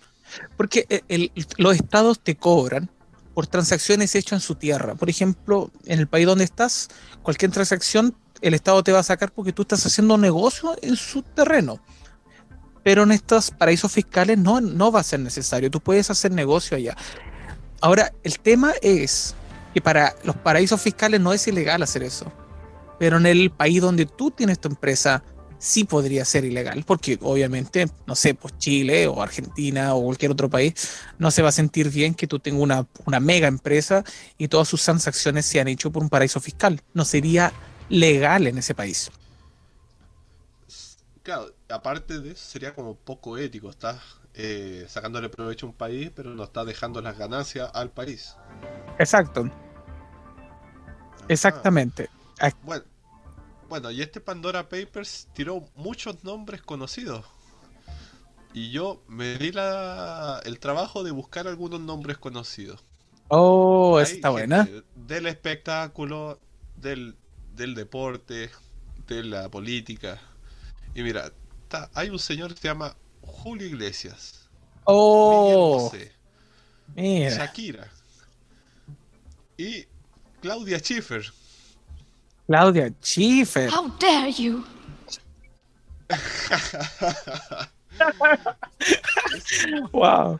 porque el- los estados te cobran por transacciones hechas en su tierra. Por ejemplo, en el país donde estás, cualquier transacción el Estado te va a sacar porque tú estás haciendo negocio en su terreno. Pero en estos paraísos fiscales no, no va a ser necesario. Tú puedes hacer negocio allá. Ahora, el tema es que para los paraísos fiscales no es ilegal hacer eso. Pero en el país donde tú tienes tu empresa, sí podría ser ilegal. Porque obviamente, no sé, pues Chile o Argentina o cualquier otro país no se va a sentir bien que tú tengas una, una mega empresa y todas sus transacciones se han hecho por un paraíso fiscal. No sería legal en ese país. Claro, aparte de eso, sería como poco ético. Estás eh, sacándole provecho a un país, pero no estás dejando las ganancias al país. Exacto. Exactamente. Bueno, bueno, y este Pandora Papers tiró muchos nombres conocidos. Y yo me di la, el trabajo de buscar algunos nombres conocidos. Oh, esa está buena. Del espectáculo, del, del deporte, de la política. Y mira, hay un señor que se llama Julio Iglesias. Oh, Bosé, mira. Shakira. Y Claudia Schiffer. Claudia Schiffer. How dare you? Wow.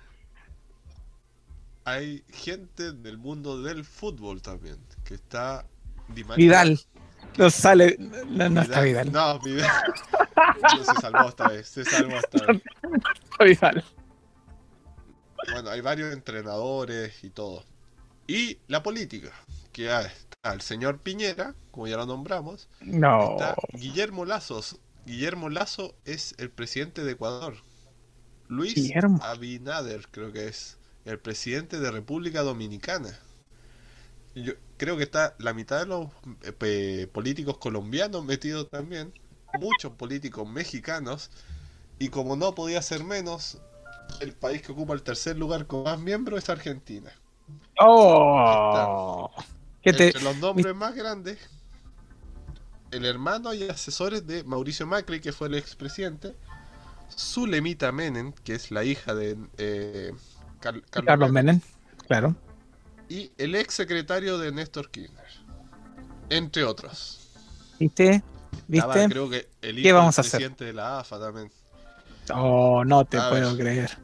Hay gente del mundo del fútbol también. Que está. Vidal. No sale. No, no está Vidal. No, Vidal. No, se salvó esta vez. Se salvó esta vez. está Vidal. Bueno, hay varios entrenadores y todo. Y la política, que ah, el señor Piñera, como ya lo nombramos, No. está Guillermo Lazos. Guillermo Lazo es el presidente de Ecuador. Luis Guillermo. Abinader, creo que es el presidente de República Dominicana. Yo creo que está la mitad de los eh, políticos colombianos metidos también, muchos políticos mexicanos, y como no podía ser menos, el país que ocupa el tercer lugar con más miembros es Argentina. Oh. ¿Qué te... Entre los nombres más grandes, el hermano y asesores de Mauricio Macri, que fue el expresidente, Zulemita Menem, que es la hija de eh, Car- Carlos, Carlos Menem. Claro. y el ex secretario de Néstor Kirchner, entre otros. ¿Viste? Estaba, ¿Viste? creo que el ¿Qué hijo del vamos a hacer? presidente de la AFA también. Oh, no te A puedo ver. creer.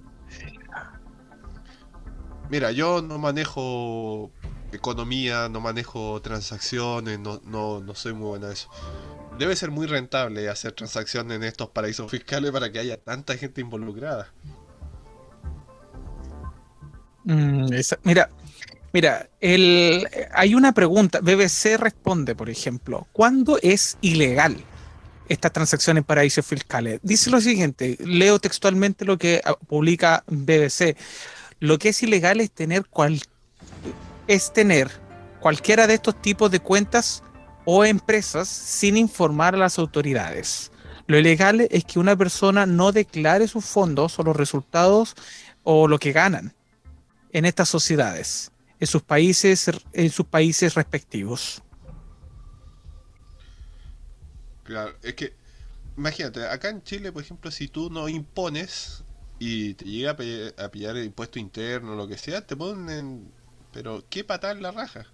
Mira, yo no manejo economía, no manejo transacciones, no, no, no soy muy bueno en eso. Debe ser muy rentable hacer transacciones en estos paraísos fiscales para que haya tanta gente involucrada. Mm, mira, mira, el, hay una pregunta. BBC responde, por ejemplo, ¿cuándo es ilegal esta transacción en paraísos fiscales? Dice lo siguiente, leo textualmente lo que ah, publica BBC. Lo que es ilegal es tener cual, es tener cualquiera de estos tipos de cuentas o empresas sin informar a las autoridades. Lo ilegal es que una persona no declare sus fondos o los resultados o lo que ganan en estas sociedades, en sus países, en sus países respectivos. Claro, es que, imagínate, acá en Chile, por ejemplo, si tú no impones y te llega a, pillar el impuesto interno lo que sea, te ponen. Pero, ¿qué patada en la raja?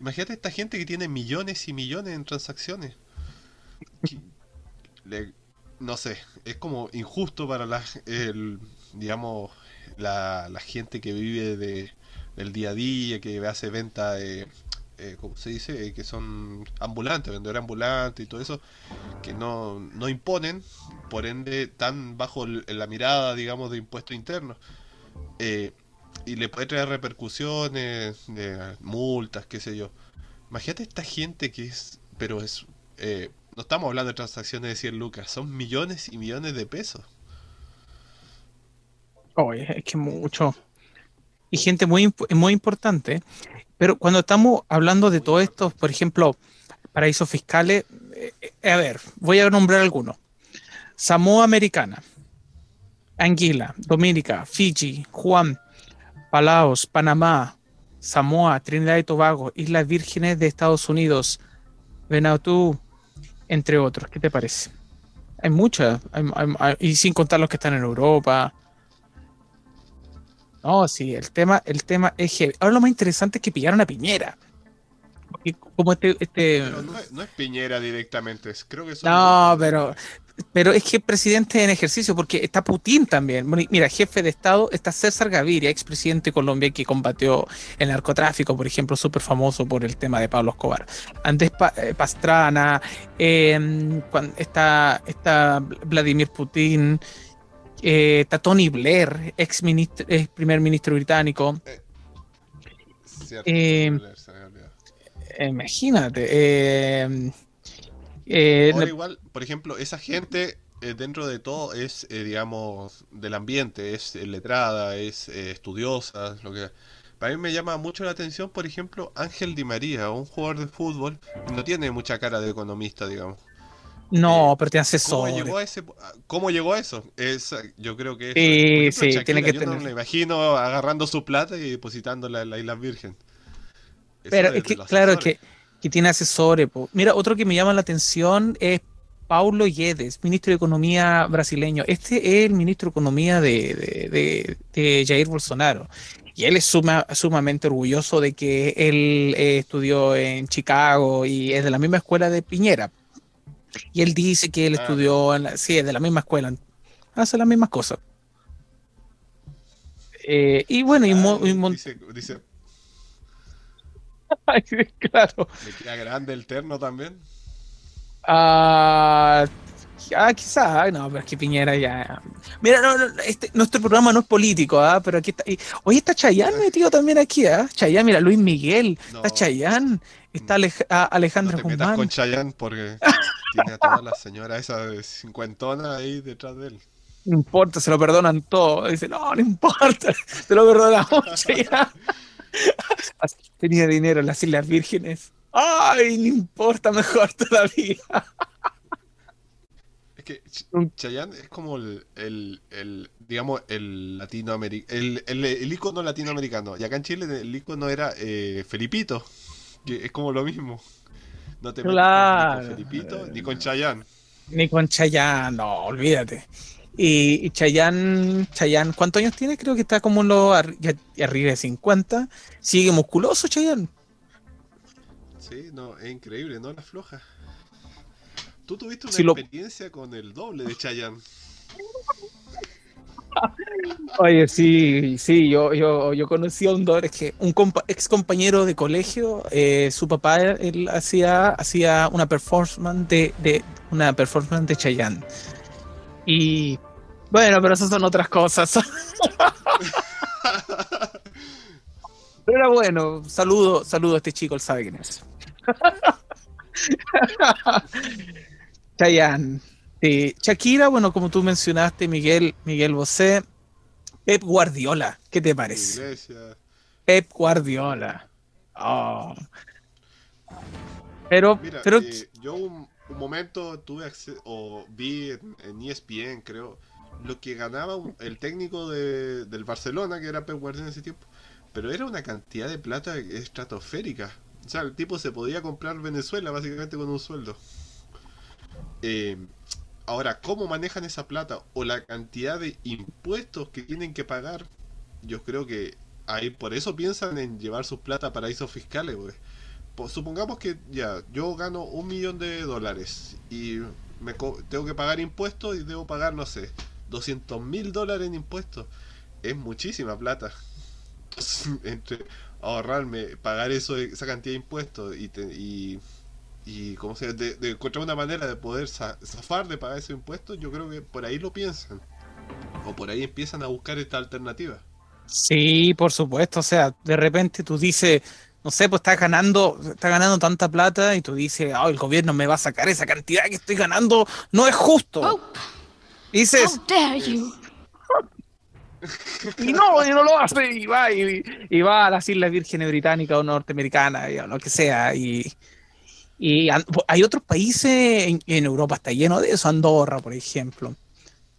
Imagínate esta gente que tiene millones y millones en transacciones. No sé, es como injusto para la, el, digamos, la, la gente que vive de, del día a día, que hace venta de, eh, ¿cómo se dice? Eh, que son ambulantes, vendedores ambulantes y todo eso, que no, no imponen, por ende, tan bajo la mirada, digamos, de impuestos internos. Eh, y le puede traer repercusiones, multas, qué sé yo. Imagínate esta gente que es, pero es, eh, no estamos hablando de transacciones de 100 lucas, son millones y millones de pesos. Oye, es que mucho. Y gente muy, muy importante. Pero cuando estamos hablando de todo esto, por ejemplo, paraísos fiscales, eh, eh, a ver, voy a nombrar algunos. Samoa Americana, Anguila, Dominica, Fiji, Juan, Palaos, Panamá, Samoa, Trinidad y Tobago, Islas Vírgenes de Estados Unidos, Vanuatu, entre otros. ¿Qué te parece? Hay muchas, hay- hay- hay- y sin contar los que están en Europa. No, sí, el tema, el tema es heavy. Ahora lo más interesante es que pillaron a Piñera. Porque como este, este no es, no es Piñera directamente, creo que son no, pero, pero es que el presidente en ejercicio, porque está Putin también. Mira, jefe de Estado está César Gaviria, expresidente de Colombia que combatió el narcotráfico, por ejemplo, súper famoso por el tema de Pablo Escobar. Andrés Pa- eh, Pastrana, eh, cuan- está, está Vladimir Putin, eh, está Tony Blair, ex, ministro, ex primer ministro británico. Cierto, eh, se había. Eh, imagínate. Eh, igual, por ejemplo, esa gente eh, dentro de todo es, eh, digamos, del ambiente, es eh, letrada, es estudiosa, lo que... Para mí me llama mucho la atención, por ejemplo, Ángel Di María, un jugador de fútbol, no tiene mucha cara de economista, digamos. No, pero tiene ¿Cómo asesores. llegó a ese, ¿Cómo llegó a eso? Es, yo creo que es, Sí, ejemplo, sí, tiene que yo no tener- me imagino agarrando su plata y depositándola en la Isla Virgen. Eso Pero es que, claro, que, que tiene asesores. po. Mira, otro que me llama la atención es Paulo Guedes, ministro de Economía brasileño. Este es el ministro de Economía de, de- de- de Jair Bolsonaro. Y él es suma- sumamente orgulloso de que él eh, estudió en Chicago y es de la misma escuela de Piñera. Y él dice que él Ah. estudió, en la- sí, es de la misma escuela. Hace las mismas cosas. Eh, y bueno, y, mo- y mon- dice, claro. ¿le queda grande el terno también? Ah, ah, quizás, no, pero es que Piñera ya. Mira, no, no, este, nuestro programa no es político, ¿ah? pero aquí está. y- oye, está Chayán metido también aquí, ¿ah? Chayán, mira, Luis Miguel, está No. Chayán, está Alej- ah, No Alejandro te metas con Chayanne porque tiene a todas las señoras esas de cincuentona ahí detrás de él. No importa, se lo perdonan todo. Dice, no, no importa, se lo perdonamos, Chayán. Tenía dinero en las Islas Vírgenes. Ay, no importa, mejor todavía. Es que Ch- Chayanne es como el, el, el, digamos, el latinoamericano, el, el, el ícono latinoamericano. Y acá en Chile el ícono era eh, Felipito, que es como lo mismo. No te Claro. ni con Felipito ni con Chayanne. Ni con Chayanne, no, olvídate. Y, y Chayanne, Chayanne, ¿cuántos años tiene? Creo que está como en los arriba de 50. Sigue musculoso Chayanne. Sí, no, es increíble, no la floja. Tú tuviste una Si lo- experiencia con el doble de Chayanne. Oye, sí, sí, yo, yo, yo conocí a un doble, es que un compa- ex compañero de colegio, eh, su papá él hacía, hacía una performance de, de una performance de Chayanne. Y bueno, pero esas son otras cosas. Pero era bueno, saludo, saludo a este chico, él sabe quién es. Chayanne. Sí. Shakira, bueno, como tú mencionaste, Miguel, Miguel Bosé. Pep Guardiola, ¿qué te parece? Iglesia. Pep Guardiola. Oh. Pero, Mira, pero eh, yo un, un momento tuve o vi en, en E ESPN, creo, lo que ganaba el técnico de- del Barcelona, que era Pep Guardiola en ese tiempo, pero era una cantidad de plata estratosférica. O sea, el tipo se podía comprar Venezuela básicamente con un sueldo. Eh, ahora, ¿cómo manejan esa plata? O la cantidad de impuestos que tienen que pagar. Yo creo que ahí por eso piensan en llevar sus plata a paraísos fiscales, güey. Po- supongamos que ya, yo gano un millón de dólares y me tengo que pagar impuestos y debo pagar, no sé, 200 mil dólares en impuestos. Es muchísima plata. Entre ahorrarme, pagar eso, esa cantidad de impuestos y, te- y, y ¿cómo se llama? de, de encontrar una manera de poder za- zafar de pagar esos impuestos, yo creo que por ahí lo piensan. O por ahí empiezan a buscar esta alternativa. sí, por supuesto. O sea, de repente tú dices, no sé, pues estás ganando, estás ganando tanta plata y tú dices, oh, el gobierno me va a sacar esa cantidad que estoy ganando, no es justo. Pope, Dices, how dare you? y no, y no lo hace, y va, y, y va a las Islas Vírgenes Británicas o Norteamericanas, y o lo que sea, y, hay otros países en, en Europa, está lleno de eso, Andorra, por ejemplo.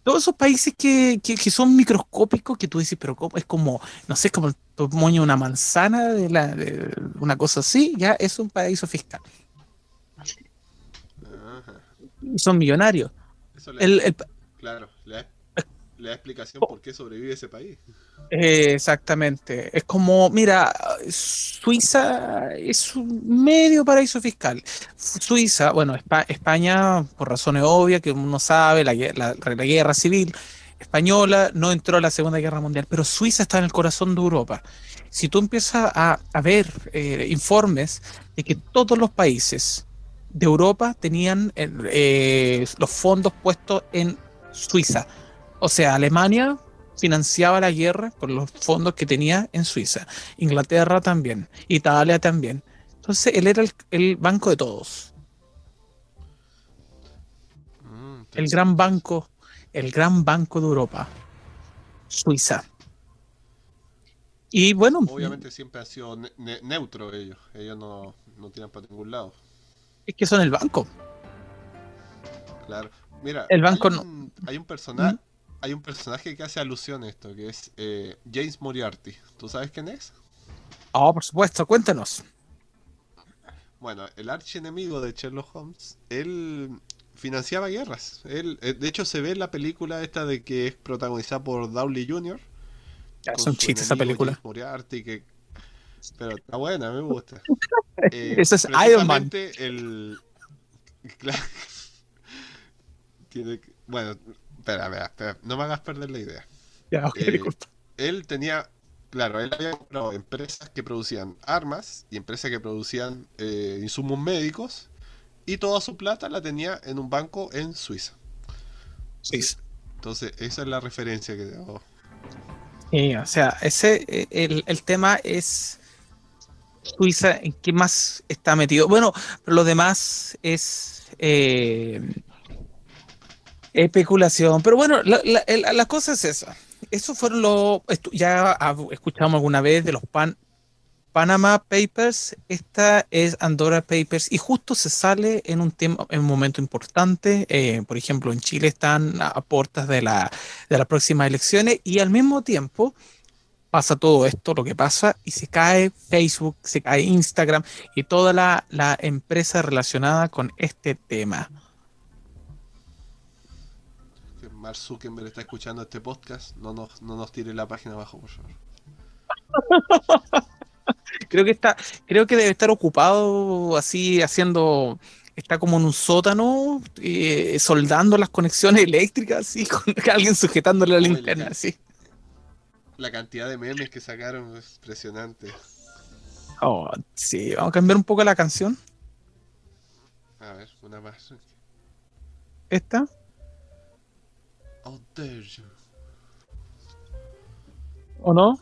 Todos esos países que, que, que son microscópicos, que tú dices, pero ¿cómo? es como, no sé, es como el tamaño de una manzana, de, la, de una cosa así, ya es un paraíso fiscal. Ajá. Son millonarios. Eso le, El, el- claro, le da, le da explicación por qué sobrevive ese país. Eh, exactamente. Es como, mira, Suiza es un medio paraíso fiscal. Suiza, bueno, Espa- España, por razones obvias que uno sabe, la, gue- la- la guerra civil española no entró a la Segunda Guerra Mundial, pero Suiza está en el corazón de Europa. Si tú empiezas a, a ver eh, informes de que todos los países de Europa tenían eh, eh, los fondos puestos en Suiza. O sea, Alemania financiaba la guerra con los fondos que tenía en Suiza. Inglaterra también. Italia también. Entonces, él era el, el banco de todos. Mm, el gran banco, el gran banco de Europa, Suiza. Y bueno, Obviamente siempre ha sido ne- ne- neutro ellos. Ellos no, no tiran para ningún lado. es que son el banco. Claro. Mira, El banco hay no- un, hay un personaje, hay un personaje que hace alusión a esto, que es eh, James Moriarty. ¿Tú sabes quién es? Oh, por supuesto, cuéntanos. Bueno, el archienemigo de Sherlock Holmes, él financiaba guerras. Él, eh, de hecho, se ve en la película esta de que es protagonizada por Downey Jr. Es un chiste esa película. James Moriarty, que... Pero está buena, me gusta. Eh, Eso es Iron Man. El... Tiene Bueno, espera, espera, espera, no me hagas perder la idea. Ya, ok, Eh, disculpa. Él tenía, claro, él había comprado empresas que producían armas y empresas que producían eh, insumos médicos y toda su plata la tenía en un banco en Suiza. Sí. Entonces, esa es la referencia que hago. Sí, o sea, ese, eh, el, el tema es Suiza, ¿en qué más está metido? Bueno, pero lo demás es eh, especulación. Pero bueno, la, la- la cosa es esa. Esos fueron los. Ya escuchamos alguna vez de los Pan, Panama Papers. Esta es Andorra Papers. Y justo se sale en un, tema, en un momento importante. eh, por ejemplo, en Chile están a, a puertas de, la, de las próximas elecciones. Y al mismo tiempo pasa todo esto, lo que pasa, y se cae Facebook, se cae Instagram y toda la, la empresa relacionada con este tema. Que Mark Zuckerberg está escuchando este podcast, no nos, no nos tire la página abajo, por favor. Creo que está, creo que debe estar ocupado así haciendo, está como en un sótano, eh, soldando las conexiones eléctricas, así, con alguien sujetándole la linterna, sí. así. La cantidad de memes que sacaron es impresionante. Oh, sí, vamos a cambiar un poco la canción. A ver, una más. Esta. Oh, dare you. ¿O no?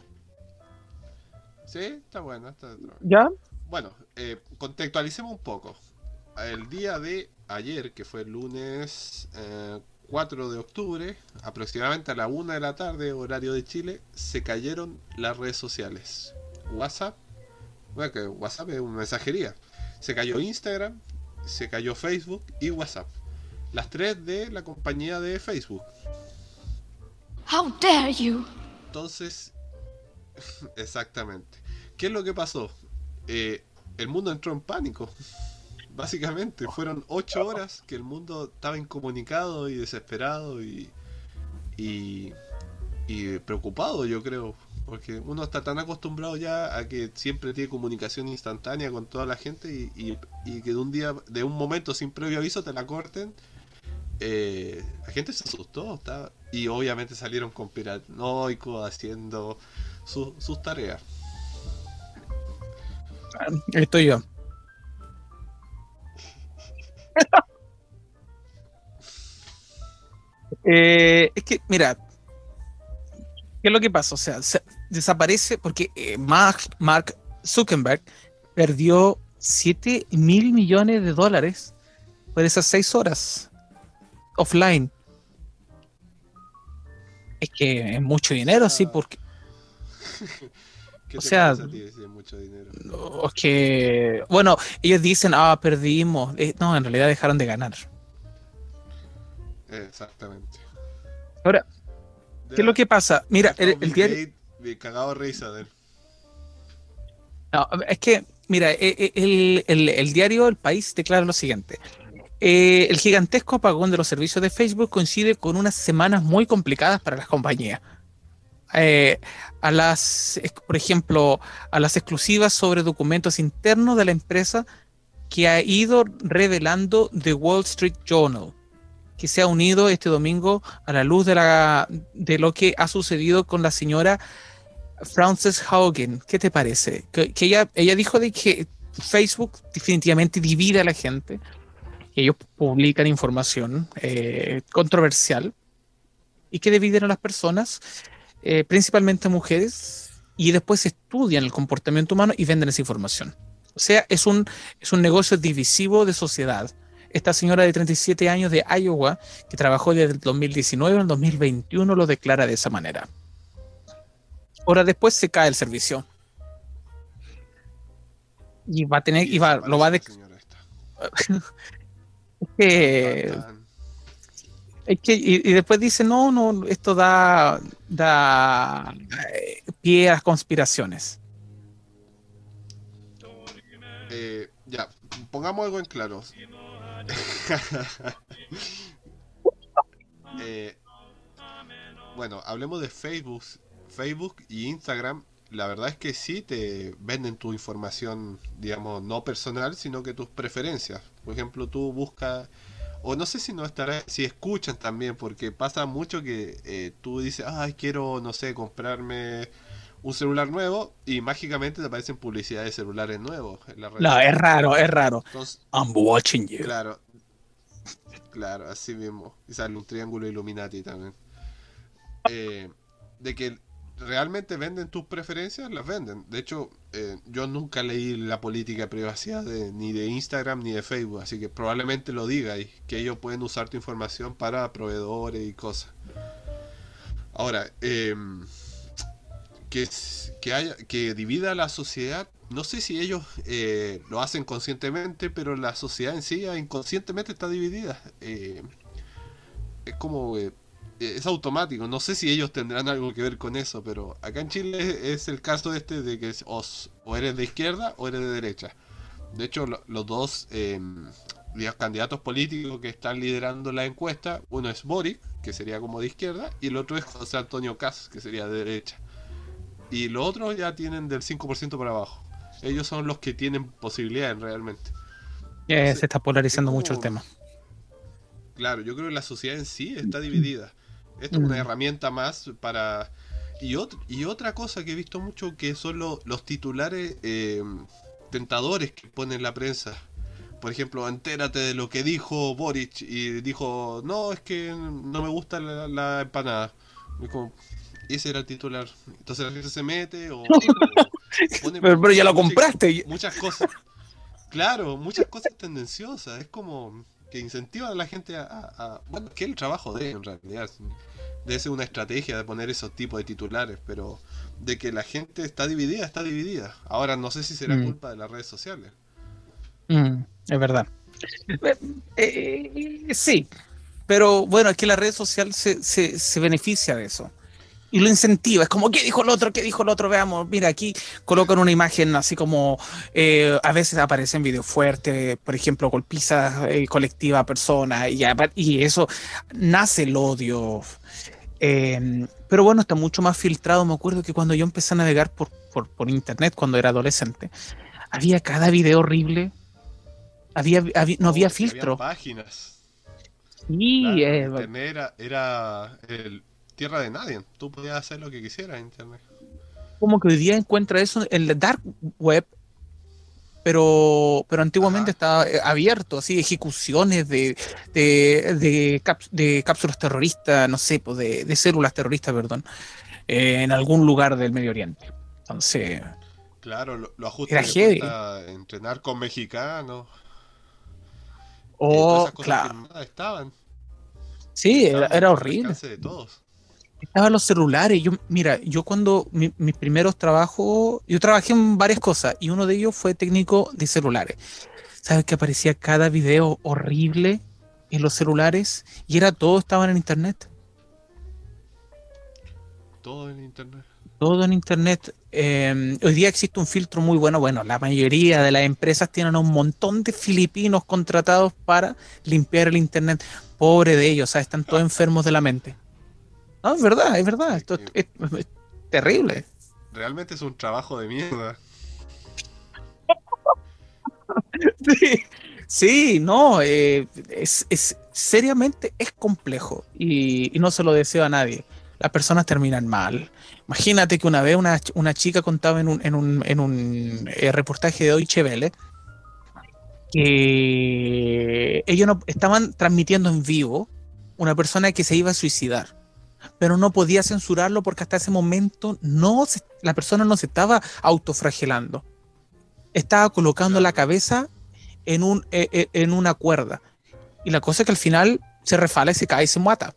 Sí, está buena. Está. ¿Ya? Bueno, eh, contextualicemos un poco. El día de ayer, que fue el lunes eh, 4 de octubre, aproximadamente a la 1 de la tarde, horario de Chile, se cayeron las redes sociales. WhatsApp, bueno, que WhatsApp es una mensajería. Se cayó Instagram, se cayó Facebook y WhatsApp. Las tres de la compañía de Facebook. How dare you? Entonces, exactamente. ¿Qué es lo que pasó? Eh, el mundo entró en pánico. Básicamente, fueron ocho horas que el mundo estaba incomunicado y desesperado y, y, y preocupado, yo creo. Porque uno está tan acostumbrado ya a que siempre tiene comunicación instantánea con toda la gente y, y- y que de un día, de un momento sin previo aviso te la corten. Eh, la gente se asustó y obviamente salieron conspiranoicos haciendo su- sus tareas. Estoy yo. Eh, es que, mira, ¿qué es lo que pasa? O sea, se- desaparece porque eh, Mark, Mark Zuckerberg perdió 7 mil millones de dólares por esas 6 horas offline. Es que es mucho dinero, sí, porque ¿Qué O te sea- parece a ti si es mucho dinero? no, es que, bueno, ellos dicen, ah, perdimos. Eh, no, en realidad dejaron de ganar. Exactamente. Ahora, ¿qué es lo que pasa? Mira, el, el diario... Me cagado risa de él. No, es que, mira, e- e- el, el- el diario El País declara lo siguiente. Eh, el gigantesco apagón de los servicios de Facebook coincide con unas semanas muy complicadas para las compañías. Eh, a las, por ejemplo, a las exclusivas sobre documentos internos de la empresa que ha ido revelando The Wall Street Journal, que se ha unido este domingo a la luz de, la, de lo que ha sucedido con la señora Frances Haugen, ¿qué te parece? Que, que ella, ella dijo de que Facebook definitivamente divide a la gente, ellos publican información eh, controversial y que dividen a las personas, eh, principalmente mujeres, y después estudian el comportamiento humano y venden esa información. O sea, es un, es un negocio divisivo de sociedad. esta señora de 37 años de Iowa, que trabajó desde el 2019 al 2021, lo declara de esa manera. Horas después se cae el servicio. Y va a tener, y va, lo va a que- es que- y, y después dice, no, no, esto da, da eh, pie a las conspiraciones. Eh, ya, pongamos algo en claro. Eh, bueno, hablemos de Facebook, Facebook y Instagram. La verdad es que sí te venden tu información, digamos, no personal, sino que tus preferencias. Por ejemplo, tú buscas, o no sé si no estará, si escuchan también, porque pasa mucho que eh, tú dices, ay, quiero, no sé, comprarme un celular nuevo y mágicamente te aparecen publicidades de celulares nuevos en la red. No, es raro, es raro. Entonces, I'm watching you. claro, claro, así mismo. Y sale un triángulo Illuminati también. Eh, de que realmente venden tus preferencias, las venden. De hecho, eh, yo nunca leí la política de privacidad de- ni de Instagram ni de Facebook, así que probablemente lo diga y que ellos pueden usar tu información para proveedores y cosas. Ahora, em, que, que, haya, que divida la sociedad, no sé si ellos eh, lo hacen conscientemente, pero la sociedad en sí inconscientemente está dividida. Eh, es como... eh, es automático, no sé si ellos tendrán algo que ver con eso, pero acá en Chile es, el caso este de que o, eres de izquierda o eres de derecha. De hecho, lo- los dos eh, digamos, candidatos políticos que están liderando la encuesta, uno es Boric, que sería como de izquierda, y el otro es José Antonio Caz, que sería de derecha. Y los otros ya tienen del 5% para abajo. Ellos son los que tienen posibilidades realmente. Eh, se está polarizando Es mucho el tema. Claro, yo creo que la sociedad en sí está dividida. Esto es una Mm. herramienta más para... Y, ot- y otra cosa que he visto mucho que son lo- los titulares eh, tentadores que pone la prensa. Por ejemplo, entérate de lo que dijo Boric y dijo, no, es que no me gusta la, la empanada. Y como, ese era el titular. Entonces la gente se mete o... o pone Pero, pero ya lo compraste. muchas cosas. Claro, muchas cosas tendenciosas. Es como que incentiva a la gente a. a- a- bueno, que el trabajo de en realidad. Debe ser una estrategia de poner esos tipos de titulares, pero de que la gente está dividida, está dividida. Ahora no sé si será Mm. culpa de las redes sociales. Mm, es verdad. Eh, eh, sí, pero bueno, es que la red social se, se, se beneficia de eso. Y lo incentiva, es como, ¿qué dijo el otro? ¿Qué dijo el otro? Veamos, mira, aquí colocan una imagen así como, eh, a veces aparecen videos fuertes, por ejemplo, golpizas eh, colectiva a personas, y, y eso nace el odio. Eh, pero bueno, está mucho más filtrado. Me acuerdo que cuando yo empecé a navegar por, por, por internet, cuando era adolescente, había cada video horrible. Había, había- no había filtro. páginas. Y Claro, eh, era, era el tierra de nadie. Tú podías hacer lo que quisieras en Internet. como que hoy día encuentra eso en la dark web, pero, pero antiguamente Ajá. estaba eh, abierto, así, ejecuciones de, de, de, cap- de cápsulas terroristas, no sé, pues de, de células terroristas, perdón, eh, en algún lugar del Medio Oriente. Entonces, Claro, lo, lo Era cuenta, entrenar con mexicanos. todas oh, claro, estaban. sí, era, estaban era al horrible. de todos. Estaban los celulares. Yo, mira, yo cuando mi- mis primeros trabajos, yo trabajé en varias cosas y uno de ellos fue técnico de celulares. ¿Sabes que aparecía cada video horrible en los celulares? Y era todo estaban en internet. Todo en internet. Todo en internet. Eh, hoy día existe un filtro muy bueno. Bueno, la mayoría de las empresas tienen a un montón de filipinos contratados para limpiar el internet. Pobre de ellos, ¿sabes? Están todos enfermos de la mente. No, es verdad, es verdad. Esto es- es- es terrible. Realmente es un trabajo de mierda. Sí, sí, no, eh, es, es- seriamente es complejo y, y no se lo deseo a nadie. Las personas terminan mal. Imagínate que una vez una, una chica contaba en un, en un, en un eh, reportaje de Deutsche Welle que ellos no, estaban transmitiendo en vivo una persona que se iba a suicidar, pero no podía censurarlo porque hasta ese momento no se- la persona no se estaba autofragelando. Estaba colocando la cabeza en, un, eh, eh, en una cuerda. Y la cosa es que al final se refala y se cae y se mata.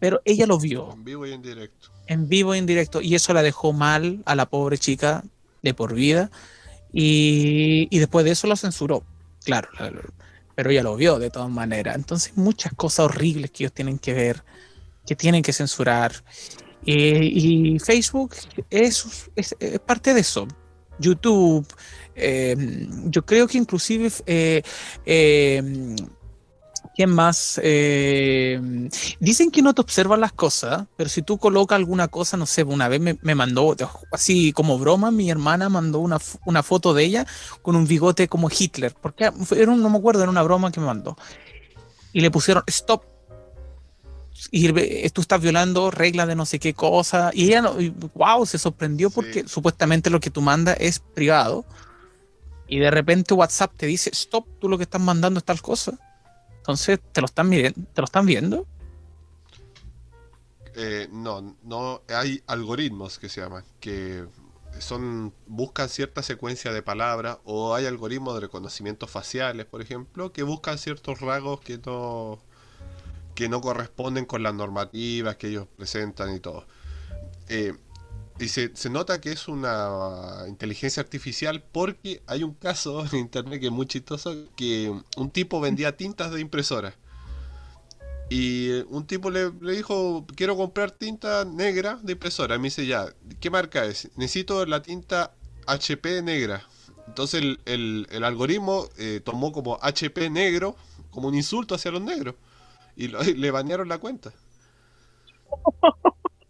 Pero ella lo vio En vivo y en directo. en vivo y en directo y eso la dejó mal a la pobre chica de por vida y, y después de eso lo censuró, claro, la- la- pero ella lo vio de todas maneras. Entonces muchas cosas horribles que ellos tienen que ver, que tienen que censurar. Eh, y Facebook es, es- es parte de eso. YouTube, eh, yo creo que inclusive, eh, eh, ¿quién más? Dicen que no te observan las cosas, pero si tú colocas alguna cosa, no sé, una vez me, me mandó, así como broma, mi hermana mandó una, una foto de ella con un bigote como Hitler, porque era no me acuerdo, era una broma que me mandó. Y le pusieron stop. Y tú estás violando reglas de no sé qué cosa. Y ella, no, y, wow, se sorprendió Sí. porque supuestamente lo que tú mandas es privado. Y de repente WhatsApp te dice, stop, tú lo que estás mandando es tal cosa. Entonces, ¿te lo están, te lo están viendo? Eh, no, no hay algoritmos que se llaman, que son buscan cierta secuencia de palabras o hay algoritmos de reconocimiento faciales, por ejemplo, que buscan ciertos rasgos que no que no corresponden con las normativas que ellos presentan y todo. Eh, y se, se nota que es una inteligencia artificial porque hay un caso en internet que es muy chistoso, que un tipo vendía tintas de impresora. Y eh, un tipo le, le dijo, quiero comprar tinta negra de impresora. Me dice, ya, ¿qué marca es? Necesito la tinta HP negra. Entonces el, el- el algoritmo eh, tomó como HP negro como un insulto hacia los negros. Y lo- le banearon la cuenta.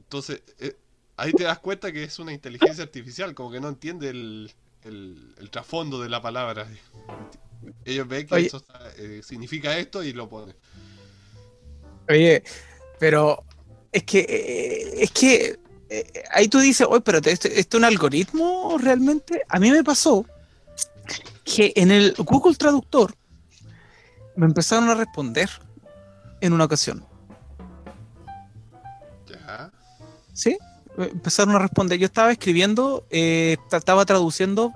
Entonces, eh, ahí te das cuenta que es una inteligencia artificial, como que no entiende el, el- el trasfondo de la palabra. Ellos ven que Oye. eso está- eh, significa esto y lo ponen. Oye, pero es que, eh, es que ahí tú dices, oye, pero ¿esto, esto es un algoritmo realmente? A mí me pasó que en el Google Traductor me empezaron a responder en una ocasión, Ya. ¿sí? Me Empezaron a responder. Yo estaba escribiendo, eh, estaba traduciendo,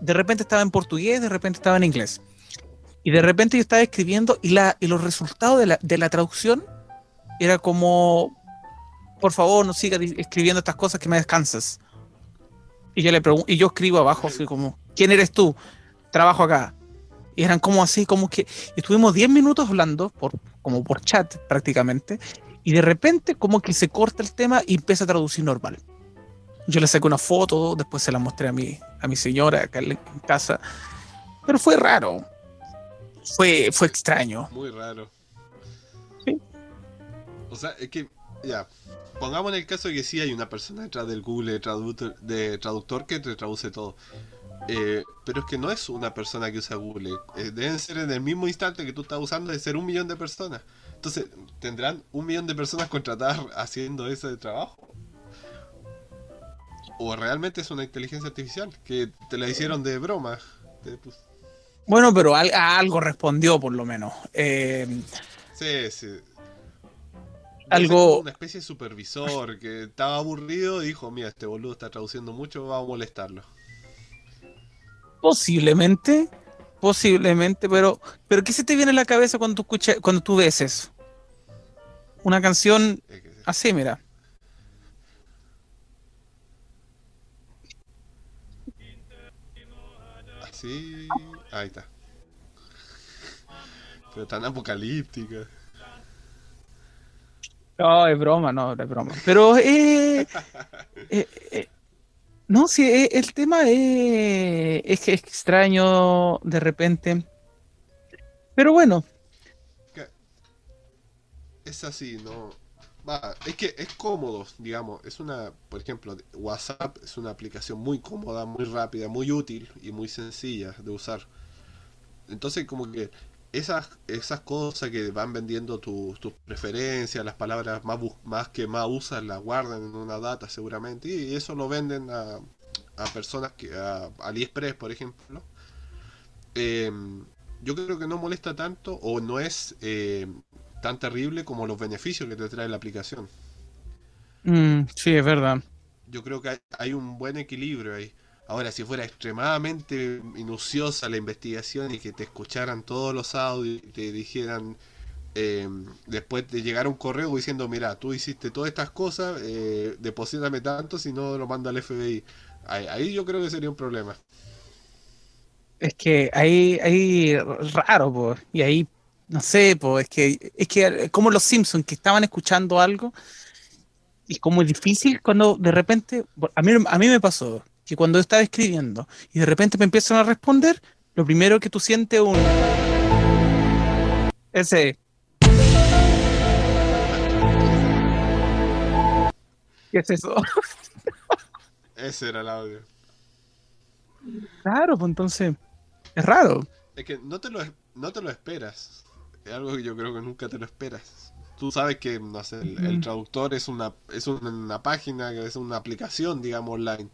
de repente estaba en portugués, de repente estaba en inglés. Y de repente yo estaba escribiendo y, la, y los resultados de la, de la traducción era como, por favor, no sigas escribiendo estas cosas que me descansas. Y yo le y yo escribo abajo así como, ¿quién eres tú? Trabajo acá. Y eran como así, como que estuvimos 10 minutos hablando, por, como por chat prácticamente, y de repente como que se corta el tema y empieza a traducir normal. Yo le saqué una foto, después se la mostré a mi, a mi señora acá en casa, pero fue raro. Fue, fue extraño. Muy raro. Sí. O sea, es que, ya, pongamos en el caso de que sí hay una persona detrás del Google traductor, de traductor que te traduce todo. Eh, pero es que no es una persona que usa Google. Eh, deben ser en el mismo instante que tú estás usando, de ser un millón de personas. Entonces, ¿tendrán un millón de personas contratadas haciendo ese trabajo? ¿O realmente es una inteligencia artificial que te la hicieron de broma? Te pus- Bueno, pero a algo respondió por lo menos. Eh, Sí, sí. Algo- Algo. Una especie de supervisor que estaba aburrido y dijo: Mira, este boludo está traduciendo mucho, vamos a molestarlo. Posiblemente, posiblemente, pero, pero ¿qué se te viene a la cabeza cuando tú escuchas, cuando tú ves eso? Una canción así, mira. Así. Ahí está. Pero tan apocalíptica. No, es broma, no, es broma. Pero eh, eh, eh, no, sí, eh, el tema es, es que es extraño de repente. Pero bueno, Es así, ¿no? Va, es que es cómodo, digamos. Es una, por ejemplo, WhatsApp es una aplicación muy cómoda, muy rápida, muy útil y muy sencilla de usar. Entonces, como que esas, esas cosas que van vendiendo tu- tus preferencias, las palabras más, más que más usas, las guardan en una data seguramente. Y eso lo venden a, a personas que, a AliExpress, por ejemplo. Em, yo creo que no molesta tanto o no es eh, tan terrible como los beneficios que te trae la aplicación. mm, sí, es verdad. Yo creo que hay, hay un buen equilibrio ahí. Ahora, si fuera extremadamente minuciosa la investigación y que te escucharan todos los audios y te dijeran, eh, después de llegar un correo diciendo, mira, tú hiciste todas estas cosas, eh, tanto, si no lo manda al FBI. Ahí, yo creo que sería un problema. Es que ahí, ahí raro, pues. Y ahí, no sé, pues, es que, es que como los Simpsons que estaban escuchando algo, y como es difícil cuando de repente, a mí, a mí me pasó que cuando estaba escribiendo y de repente me empiezan a responder, lo primero que tú sientes un ese ¿Qué es eso? Ese era el audio. Claro, pues entonces es raro. Es que no te lo, es- no te lo esperas. Es algo que yo creo que nunca te lo esperas. Tú sabes que, no sé, el, el Mm. traductor es una, es una página, es una aplicación, digamos, online.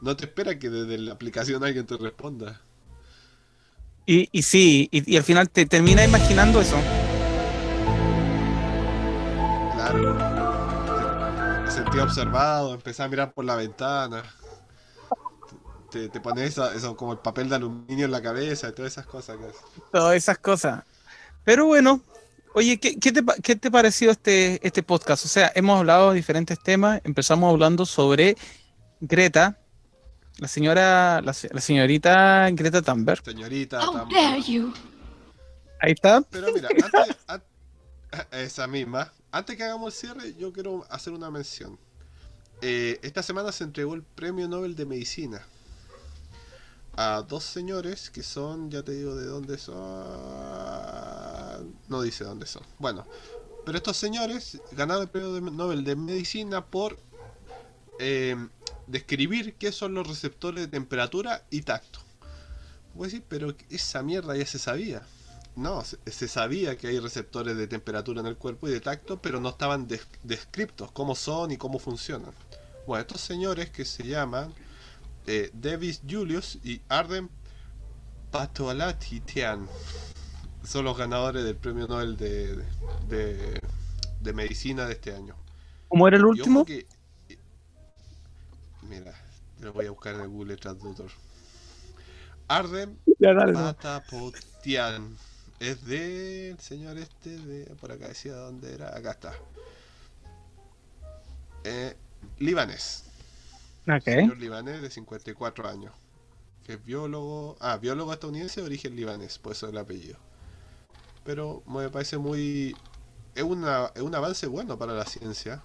No te espera que desde la aplicación alguien te responda. Y, y sí, y, y al final te termina imaginando eso. Claro. Te sentí observado, empecé a mirar por la ventana. Te, te pones eso, eso como el papel de aluminio en la cabeza y todas esas cosas. que todas esas cosas. Pero bueno, oye, ¿qué, qué te, qué te pareció este, este podcast? O sea, hemos hablado de diferentes temas, empezamos hablando sobre Greta, la señora, la, se- la señorita Greta Thunberg. Señorita. How tan- dare you? Ahí está. Pero mira, antes, an- esa misma. Antes que hagamos el cierre, yo quiero hacer una mención. Eh, esta semana se entregó el Premio Nobel de Medicina a dos señores que son, ya te digo de dónde son. No dice dónde son. Bueno, pero estos señores ganaron el Premio de- Nobel de Medicina por eh, describir qué son los receptores de temperatura y tacto. Voy a decir, pero esa mierda ya se sabía. No, se, se sabía que hay receptores de temperatura en el cuerpo y de tacto, pero no estaban des- descriptos cómo son y cómo funcionan. Bueno, estos señores que se llaman eh, Davis Julius y Arden Patolatitian son los ganadores del premio Nobel de, de, de medicina de este año. ¿Cómo era el último? que- mira, lo voy a buscar en el Google Traductor. Arden. Patapotian. Es del señor este de. Por acá decía dónde era. Acá está. Eh, libanés. Ok. Señor libanés de 54 años. Que es biólogo. Ah, biólogo estadounidense de origen libanés. Por eso el apellido. Pero me parece muy. Es, una, es un avance bueno para la ciencia.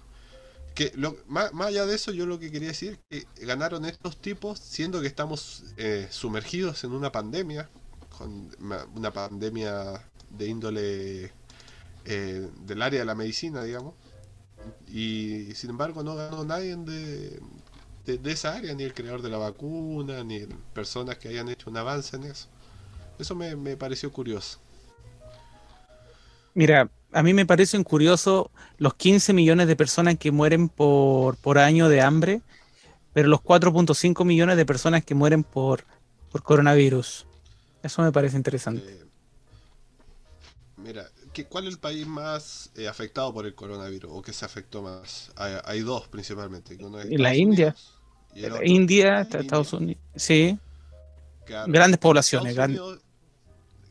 Que lo, más, más allá de eso, yo lo que quería decir es que ganaron estos tipos siendo que estamos eh, sumergidos en una pandemia, con una pandemia de índole eh, del área de la medicina, digamos. Y sin embargo no ganó nadie de, de, de esa área, ni el creador de la vacuna, ni personas que hayan hecho un avance en eso. Eso me, me pareció curioso. Mira, a mí me parecen curiosos los 15 millones de personas que mueren por, por año de hambre, pero los 4.5 millones de personas que mueren por, por coronavirus. Eso me parece interesante. Eh, mira, ¿qué, ¿cuál es el país más eh, afectado por el coronavirus? ¿O que se afectó más? Hay, hay dos principalmente. uno es la India. Y otro- India, Estados Unidos. Sí, Claro. grandes poblaciones. Grandes-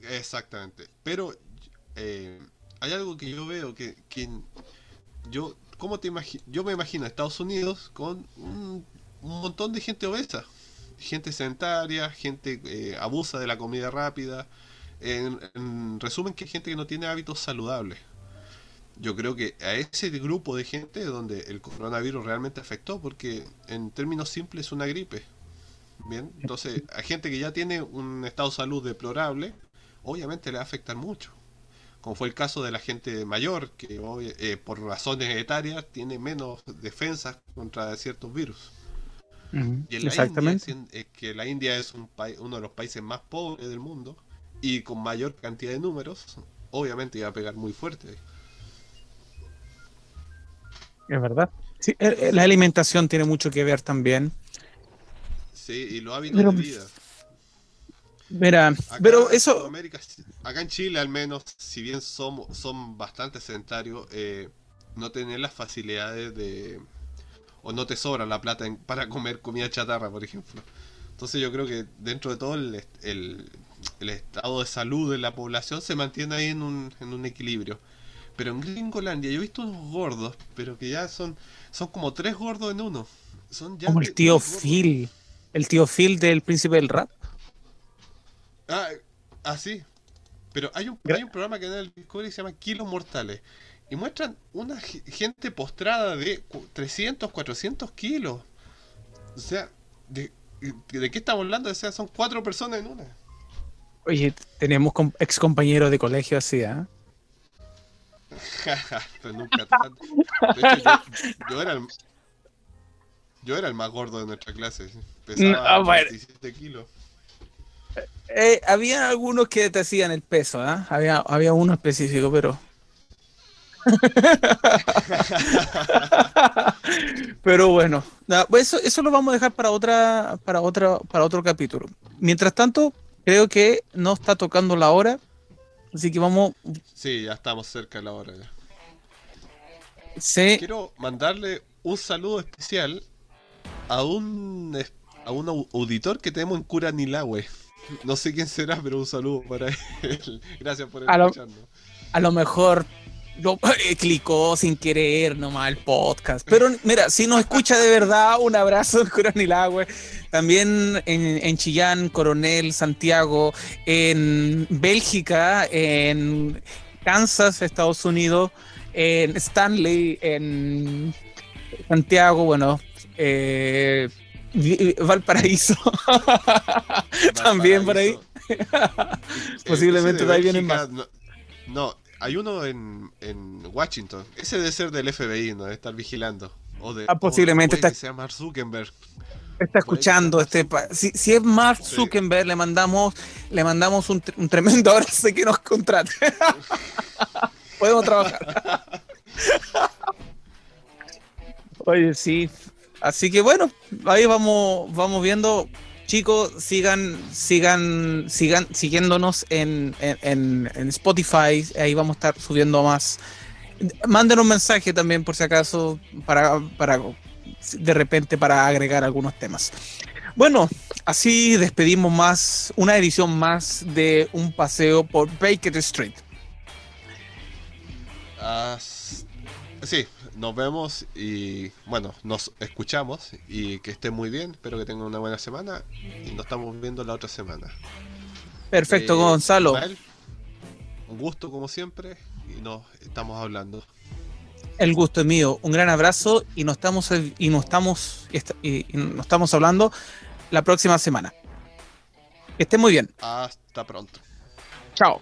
exactamente. Pero eh, hay algo que yo veo que, yo, ¿cómo te Yo me imagino a Estados Unidos con un, montón de gente obesa, gente sedentaria, gente eh, abusa de la comida rápida. En, en resumen, que gente que no tiene hábitos saludables. Yo creo que a ese grupo de gente donde el coronavirus realmente afectó, porque en términos simples es una gripe. Bien, entonces a gente que ya tiene un estado de salud deplorable, obviamente le va a afectar mucho. Como fue el caso de la gente mayor, que eh, por razones etarias tiene menos defensas contra ciertos virus. Y en la Exactamente. India, eh, que la India es un uno de los países más pobres del mundo y con mayor cantidad de números, obviamente iba a pegar muy fuerte. Es verdad. Sí, eh, eh, la alimentación tiene mucho que ver también. Sí, y los hábitos Pero- de vida. Mira, Acá pero en eso, acá en Chile al menos, si bien somos, son bastante sedentarios, eh, no tener las facilidades de... o no te sobra la plata en- para comer comida chatarra, por ejemplo. Entonces yo creo que dentro de todo el, el- el estado de salud de la población se mantiene ahí en un, en un equilibrio. Pero en Gringolandia yo he visto unos gordos, pero que ya son, son como tres gordos en uno. Son ya Como el tío. Phil. El tío Phil del príncipe del rap. Ah, ah, sí. Pero hay un, hay un programa que en el Discovery que se llama Kilos Mortales. Y muestran una ge- gente postrada de cu- 300, 400 kilos. O sea, ¿de, de qué estamos hablando? O sea, son cuatro personas en una. Oye, tenemos ex compañeros de colegio así, ¿ah? Pero nunca tan- De hecho, yo, yo era el, yo era el más gordo de nuestra clase. Pesaba ah, bueno. 27 kilos. Eh, había algunos que te hacían el peso, ¿ah? Había, había uno específico, pero. pero bueno, nada, pues eso, eso lo vamos a dejar para otra, para otra, para otro capítulo. Mientras tanto, creo que no está tocando la hora, así que vamos. Sí, ya estamos cerca de la hora. ya. Quiero mandarle un saludo especial a un a un au- auditor que tenemos en Curanilahue. No sé quién será, pero un saludo para él. Gracias por A lo- escucharnos. a lo mejor lo, eh, clicó sin querer nomás el podcast. Pero mira, si nos escucha de verdad, un abrazo en Curanilagüe. También en, en Chillán, Coronel, Santiago, en Bélgica, en Kansas, Estados Unidos, en Stanley, en Santiago, bueno, eh, Valparaíso. También por ahí. Posiblemente de ahí vienen Bélgica, No, no, hay uno en, en Washington. Ese debe ser del FBI, no debe estar vigilando. O de, Ah, posiblemente o está- que sea Mark Zuckerberg. está escuchando este pa- si, si es Mark Sí. Zuckerberg le mandamos le mandamos un, tr- un tremendo abrazo de que nos contrate podemos trabajar oye sí así que bueno ahí vamos vamos viendo chicos sigan sigan sigan siguiéndonos en, en, Spotify ahí vamos a estar subiendo más manden un mensaje también por si acaso para, para de repente para agregar algunos temas. Bueno, así despedimos más una edición más de un paseo por Baker Street. Sí, nos vemos y bueno, nos escuchamos y que estén muy bien. Espero que tengan una buena semana y nos estamos viendo la otra semana. Perfecto, Eh, Gonzalo. Ismael, un gusto como siempre y nos estamos hablando. El gusto es mío. Un gran abrazo y nos estamos y nos estamos y est- y- y nos estamos hablando la próxima semana. Que estén muy bien. Hasta pronto. Chao.